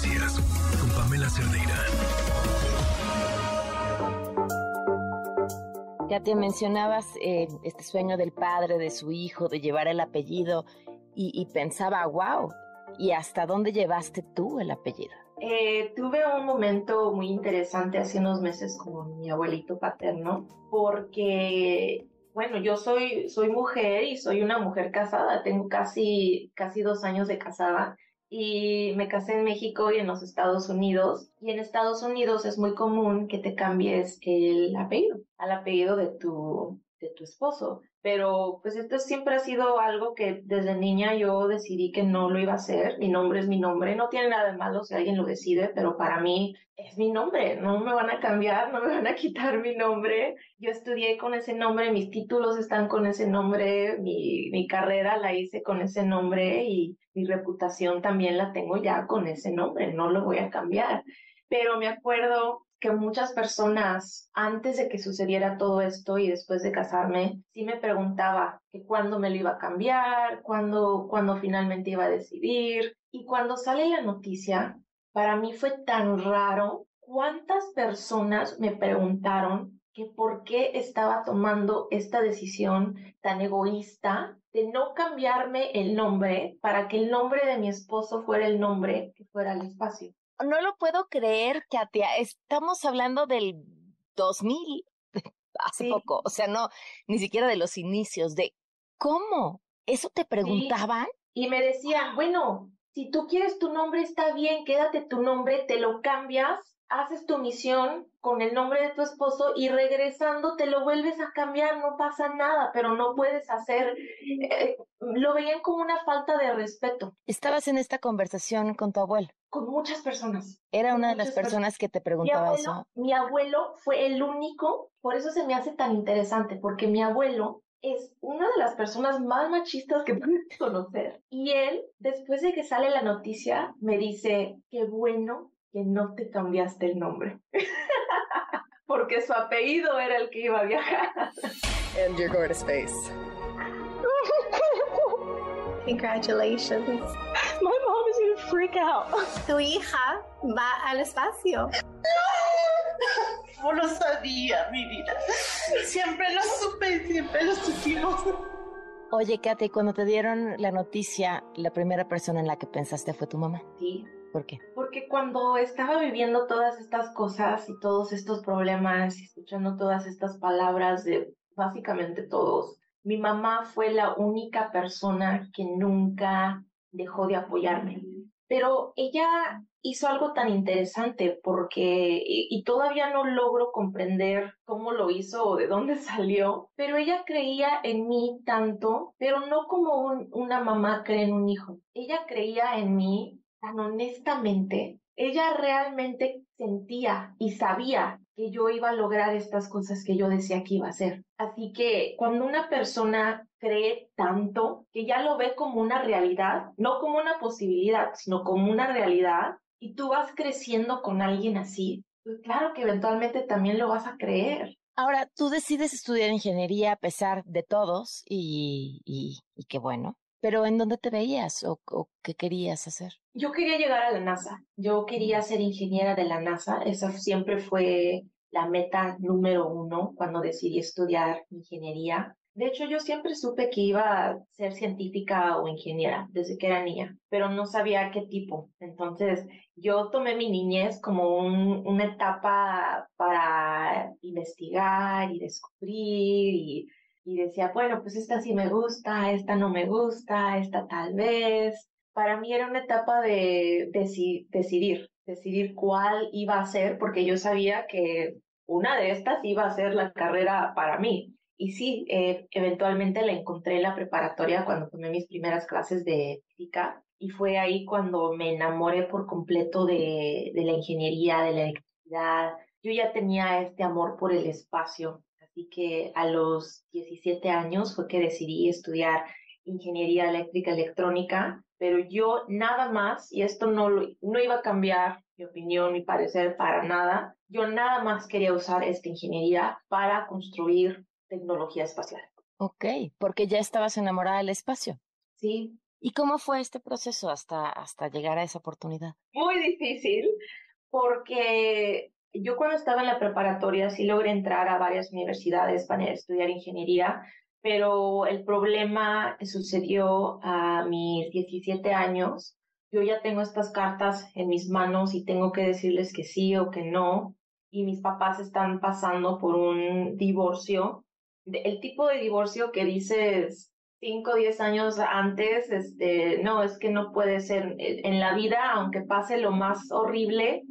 Noticias con Pamela Cerdeira. Ya te mencionabas eh, este sueño del padre, de su hijo, de llevar el apellido y, y pensaba, wow, ¿y hasta dónde llevaste tú el apellido? Eh, tuve un momento muy interesante hace unos meses con mi abuelito paterno, porque, bueno, yo soy, soy mujer y soy una mujer casada, tengo casi, casi dos años de casada y me casé en México y en los Estados Unidos. Y en Estados Unidos es muy común que te cambies el apellido al apellido de tu, de tu esposo. Pero pues esto siempre ha sido algo que desde niña yo decidí que no lo iba a hacer. Mi nombre es mi nombre, no tiene nada de malo si alguien lo decide, pero para mí es mi nombre, no me van a cambiar, no me van a quitar mi nombre. Yo estudié con ese nombre, mis títulos están con ese nombre, mi, mi carrera la hice con ese nombre y mi reputación también la tengo ya con ese nombre, no lo voy a cambiar. Pero me acuerdo que muchas personas antes de que sucediera todo esto y después de casarme, sí me preguntaba que cuándo me lo iba a cambiar, cuándo, cuándo finalmente iba a decidir. Y cuando sale la noticia, para mí fue tan raro cuántas personas me preguntaron que por qué estaba tomando esta decisión tan egoísta de no cambiarme el nombre para que el nombre de mi esposo fuera el nombre que fuera el espacio no lo puedo creer, Katia. Estamos hablando del 2000, hace poco. O sea, no, ni siquiera de los inicios, de cómo. ¿Eso te preguntaban? Y me decían, bueno, si tú quieres tu nombre, está bien, quédate tu nombre, te lo cambias, haces tu misión con el nombre de tu esposo y regresando te lo vuelves a cambiar, no pasa nada, pero no puedes hacer, eh, lo veían como una falta de respeto. ¿Estabas en esta conversación con tu abuelo? Con muchas personas. Era una de las personas que te preguntaba eso. Mi abuelo fue el único, por eso se me hace tan interesante, porque mi abuelo es una de las personas más machistas que puedes conocer. Y él, después de que sale la noticia, me dice, qué bueno que no te cambiaste el nombre. Porque su apellido era el que iba a viajar. And you're going to space. Congratulations. My mom is gonna freak out. Tu hija va al espacio. No lo sabía, mi vida. Siempre lo supe, siempre lo supimos. Oye, Kate, cuando te dieron la noticia, la primera persona en la que pensaste fue tu mamá. Sí, ¿Por qué? Porque cuando estaba viviendo todas estas cosas y todos estos problemas y escuchando todas estas palabras de básicamente todos, mi mamá fue la única persona que nunca dejó de apoyarme. Pero ella hizo algo tan interesante porque, y, todavía no logro comprender cómo lo hizo o de dónde salió, pero ella creía en mí tanto, pero no como una mamá cree en un hijo. Ella creía en mí tan honestamente, ella realmente sentía y sabía que yo iba a lograr estas cosas que yo decía que iba a hacer. Así que cuando una persona cree tanto que ya lo ve como una realidad, no como una posibilidad, sino como una realidad, y tú vas creciendo con alguien así, pues claro que eventualmente también lo vas a creer. Ahora, tú decides estudiar ingeniería a pesar de todos y, y, y qué bueno. Pero ¿en dónde te veías o, qué querías hacer? Yo quería llegar a la NASA. Yo quería ser ingeniera de la NASA. Esa siempre fue la meta número uno cuando decidí estudiar ingeniería. De hecho, yo siempre supe que iba a ser científica o ingeniera desde que era niña, pero no sabía qué tipo. Entonces, yo tomé mi niñez como una etapa para investigar y descubrir y y decía, bueno, pues esta sí me gusta, esta no me gusta, esta tal vez. Para mí era una etapa de, decidir, decidir cuál iba a ser, porque yo sabía que una de estas iba a ser la carrera para mí. Y sí, eh, eventualmente la encontré en la preparatoria cuando tomé mis primeras clases de física y fue ahí cuando me enamoré por completo de, de la ingeniería, de la electricidad. Yo ya tenía este amor por el espacio, Así que a los 17 años fue que decidí estudiar ingeniería eléctrica electrónica, pero yo nada más, y esto no, no iba a cambiar mi opinión, mi parecer para nada, yo nada más quería usar esta ingeniería para construir tecnología espacial. Ok, porque ya estabas enamorada del espacio. Sí. ¿Y cómo fue este proceso hasta, hasta llegar a esa oportunidad? Muy difícil, porque yo cuando estaba en la preparatoria sí logré entrar a varias universidades para estudiar ingeniería, pero el problema sucedió a mis 17 años. Yo ya tengo estas cartas en mis manos y tengo que decirles que sí o que no. Y mis papás están pasando por un divorcio. El tipo de divorcio que dices 5 o 10 años antes, este, no, es que no puede ser en la vida, aunque pase lo más horrible,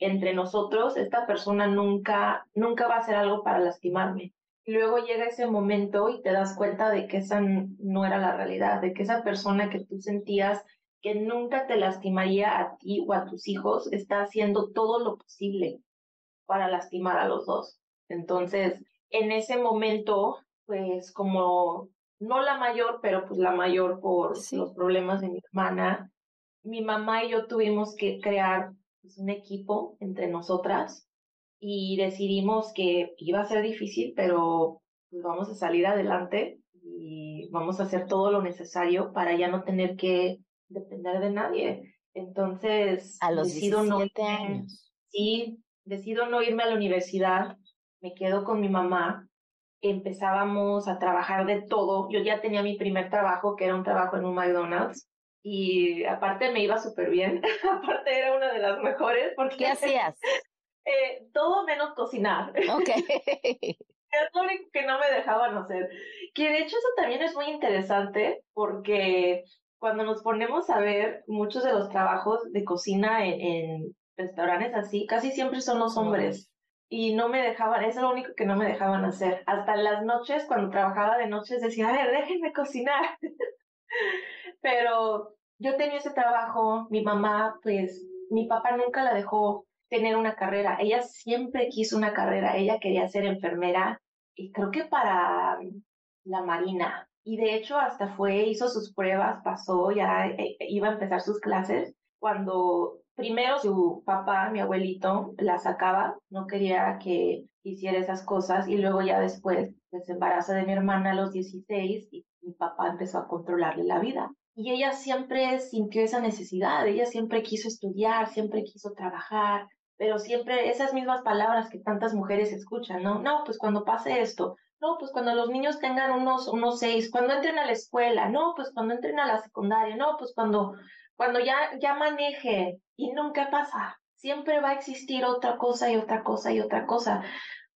entre nosotros, esta persona nunca, nunca va a hacer algo para lastimarme. Y luego llega ese momento y te das cuenta de que esa no era la realidad, de que esa persona que tú sentías que nunca te lastimaría a ti o a tus hijos está haciendo todo lo posible para lastimar a los dos. Entonces, en ese momento, pues como no la mayor, pero pues la mayor por los problemas de mi hermana, mi mamá y yo tuvimos que crear pues, un equipo entre nosotras y decidimos que iba a ser difícil, pero pues vamos a salir adelante y vamos a hacer todo lo necesario para ya no tener que depender de nadie. Entonces, a los decido 17 años. Sí, decido no irme a la universidad, me quedo con mi mamá, empezábamos a trabajar de todo. Yo ya tenía mi primer trabajo, que era un trabajo en un McDonald's, y aparte me iba súper bien, aparte era una de las mejores. Porque, ¿Qué hacías? Eh, todo menos cocinar. Ok. es lo único que no me dejaban hacer. Que de hecho eso también es muy interesante porque cuando nos ponemos a ver muchos de los trabajos de cocina en, en restaurantes así, casi siempre son los hombres. Y no me dejaban, es lo único que no me dejaban hacer. Hasta en las noches, cuando trabajaba de noches, decía, a ver, déjenme cocinar. Pero yo tenía ese trabajo, mi mamá, pues, mi papá nunca la dejó tener una carrera. Ella siempre quiso una carrera. Ella quería ser enfermera y creo que para la Marina. Y de hecho hasta fue, hizo sus pruebas, pasó, ya eh, iba a empezar sus clases. Cuando primero su papá, mi abuelito, la sacaba, no quería que hiciera esas cosas y luego ya después pues, se de mi hermana a los 16 y mi papá empezó a controlarle la vida. Y ella siempre sintió esa necesidad, ella siempre quiso estudiar, siempre quiso trabajar, pero siempre esas mismas palabras que tantas mujeres escuchan, ¿no? No, pues cuando pase esto, no, pues cuando los niños tengan unos, unos seis, cuando entren a la escuela, no, pues cuando entren a la secundaria, no, pues cuando, cuando ya, ya maneje, y nunca pasa. Siempre va a existir otra cosa y otra cosa y otra cosa.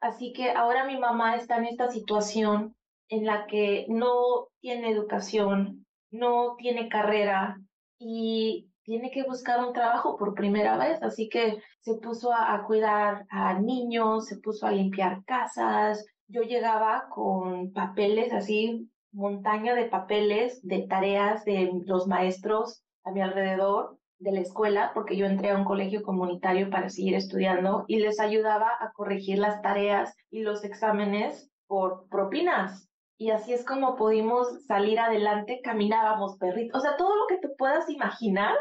Así que ahora mi mamá está en esta situación en la que no tiene educación, no tiene carrera y tiene que buscar un trabajo por primera vez, así que se puso a, cuidar a niños, se puso a limpiar casas. Yo llegaba con papeles así, montaña de papeles, de tareas de los maestros a mi alrededor de la escuela, porque yo entré a un colegio comunitario para seguir estudiando y les ayudaba a corregir las tareas y los exámenes por propinas y así es como pudimos salir adelante, caminábamos perritos, o sea, todo lo que te puedas imaginar,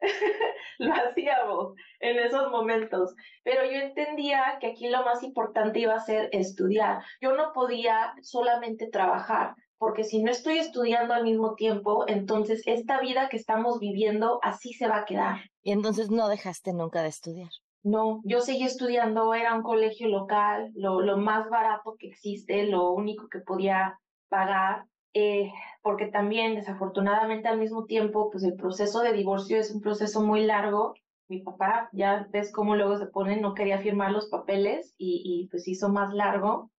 lo hacíamos en esos momentos. Pero yo entendía que aquí lo más importante iba a ser estudiar. Yo no podía solamente trabajar, porque si no estoy estudiando al mismo tiempo, entonces esta vida que estamos viviendo así se va a quedar. Y entonces no dejaste nunca de estudiar. No, yo seguí estudiando, era un colegio local, lo, más barato que existe, lo único que podía pagar, eh, porque también desafortunadamente al mismo tiempo, pues el proceso de divorcio es un proceso muy largo. Mi papá, ya ves cómo luego se pone, no quería firmar los papeles y, y pues hizo más largo.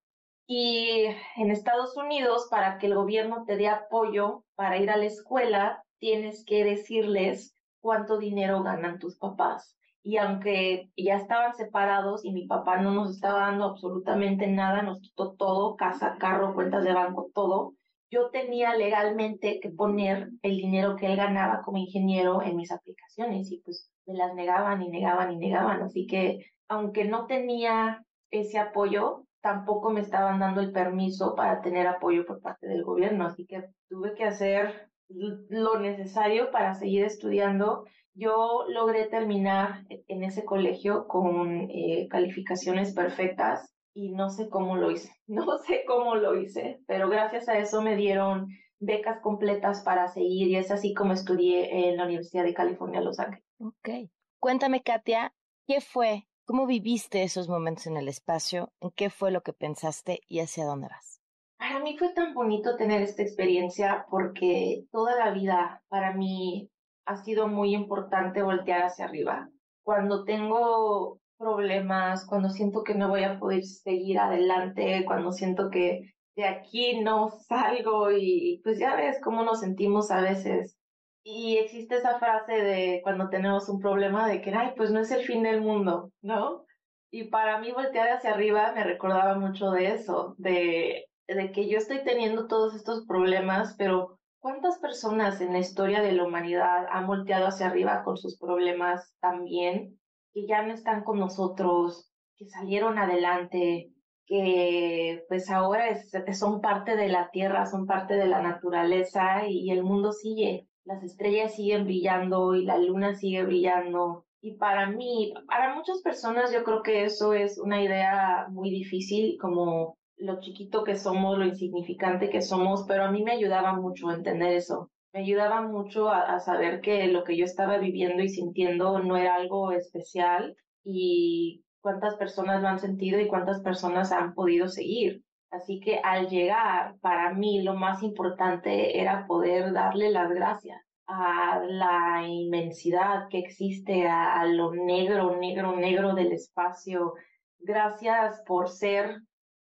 Y en Estados Unidos, para que el gobierno te dé apoyo para ir a la escuela, tienes que decirles cuánto dinero ganan tus papás y aunque ya estaban separados y mi papá no nos estaba dando absolutamente nada, nos quitó todo, casa, carro, cuentas de banco, todo, yo tenía legalmente que poner el dinero que él ganaba como ingeniero en mis aplicaciones y pues me las negaban y negaban y negaban. Así que aunque no tenía ese apoyo, tampoco me estaban dando el permiso para tener apoyo por parte del gobierno. Así que tuve que hacer lo necesario para seguir estudiando yo logré terminar en ese colegio con eh, calificaciones perfectas y no sé cómo lo hice, no sé cómo lo hice, pero gracias a eso me dieron becas completas para seguir y es así como estudié en la Universidad de California, Los Ángeles. Ok. Cuéntame, Katia, ¿qué fue? ¿Cómo viviste esos momentos en el espacio? ¿En qué fue lo que pensaste y hacia dónde vas? Para mí fue tan bonito tener esta experiencia porque toda la vida para mí ha sido muy importante voltear hacia arriba. Cuando tengo problemas, cuando siento que no voy a poder seguir adelante, cuando siento que de aquí no salgo y pues ya ves cómo nos sentimos a veces. Y existe esa frase de cuando tenemos un problema de que, ay, pues no es el fin del mundo, ¿no? Y para mí voltear hacia arriba me recordaba mucho de eso, de, de que yo estoy teniendo todos estos problemas, pero ¿cuántas personas en la historia de la humanidad han volteado hacia arriba con sus problemas también, que ya no están con nosotros, que salieron adelante, que pues ahora son parte de la tierra, son parte de la naturaleza y el mundo sigue, las estrellas siguen brillando y la luna sigue brillando. Y para mí, para muchas personas yo creo que eso es una idea muy difícil, como lo chiquito que somos, lo insignificante que somos, pero a mí me ayudaba mucho a entender eso. Me ayudaba mucho a, saber que lo que yo estaba viviendo y sintiendo no era algo especial y cuántas personas lo han sentido y cuántas personas han podido seguir. Así que al llegar, para mí lo más importante era poder darle las gracias a la inmensidad que existe, a, lo negro, negro, negro del espacio. Gracias por ser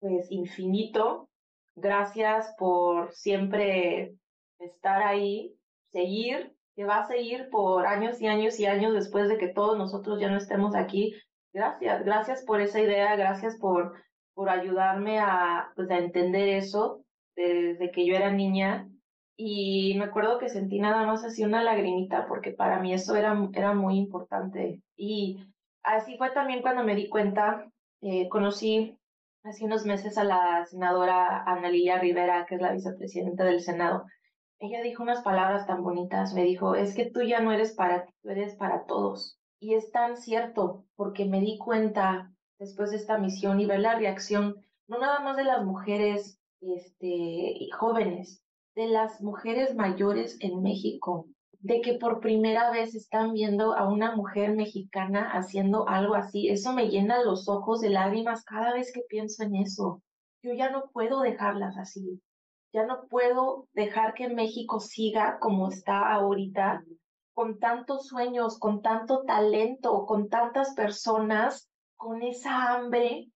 pues infinito. Gracias por siempre estar ahí, seguir, que va a seguir por años y años y años después de que todos nosotros ya no estemos aquí, Gracias, gracias por esa idea, gracias por, por ayudarme a, pues, a entender eso desde que yo era niña. Y me acuerdo que sentí nada más así una lagrimita, porque para mí eso era, era muy importante. Y así fue también cuando me di cuenta, eh, conocí hace unos meses a la senadora Ana Rivera, que es la vicepresidenta del Senado. Ella dijo unas palabras tan bonitas, me dijo, es que tú ya no eres para ti, tú eres para todos. Y es tan cierto, porque me di cuenta después de esta misión y ver la reacción, no nada más de las mujeres este, jóvenes, de las mujeres mayores en México, de que por primera vez están viendo a una mujer mexicana haciendo algo así. Eso me llena los ojos de lágrimas cada vez que pienso en eso. Yo ya no puedo dejarlas así. Ya no puedo dejar que México siga como está ahorita, con tantos sueños, con tanto talento, con tantas personas, con esa hambre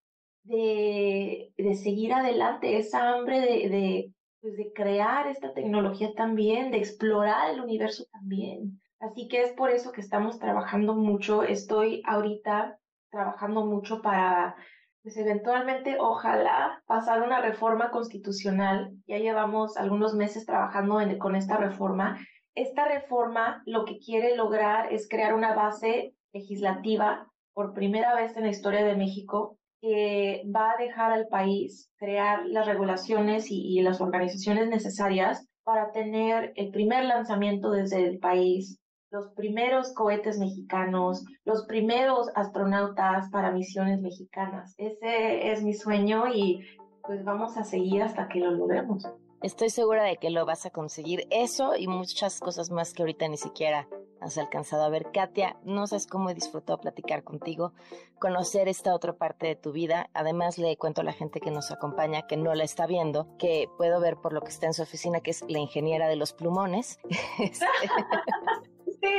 de, de seguir adelante, esa hambre de, de, pues de crear esta tecnología también, de explorar el universo también. Así que es por eso que estamos trabajando mucho. Estoy ahorita trabajando mucho para, pues eventualmente, ojalá, pasar una reforma constitucional. Ya llevamos algunos meses trabajando con esta reforma esta reforma lo que quiere lograr es crear una base legislativa por primera vez en la historia de México que va a dejar al país crear las regulaciones y, las organizaciones necesarias para tener el primer lanzamiento desde el país, los primeros cohetes mexicanos, los primeros astronautas para misiones mexicanas. Ese es mi sueño y pues vamos a seguir hasta que lo logremos. Estoy segura de que lo vas a conseguir. Eso y muchas cosas más que ahorita ni siquiera has alcanzado a ver. Katia, no sabes cómo he disfrutado platicar contigo, conocer esta otra parte de tu vida. Además, le cuento a la gente que nos acompaña que no la está viendo, que puedo ver por lo que está en su oficina, que es la ingeniera de los plumones. Este, sí.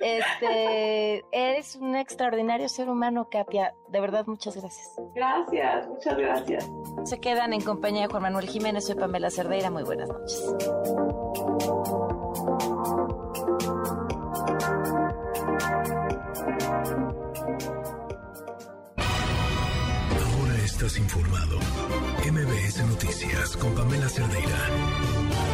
Este, eres un extraordinario ser humano, Katia. De verdad, muchas gracias. Gracias, muchas gracias. Se quedan en compañía de Juan Manuel Jiménez. Soy Pamela Cerdeira. Muy buenas noches. Informado. MBS Noticias con Pamela Cerdeira.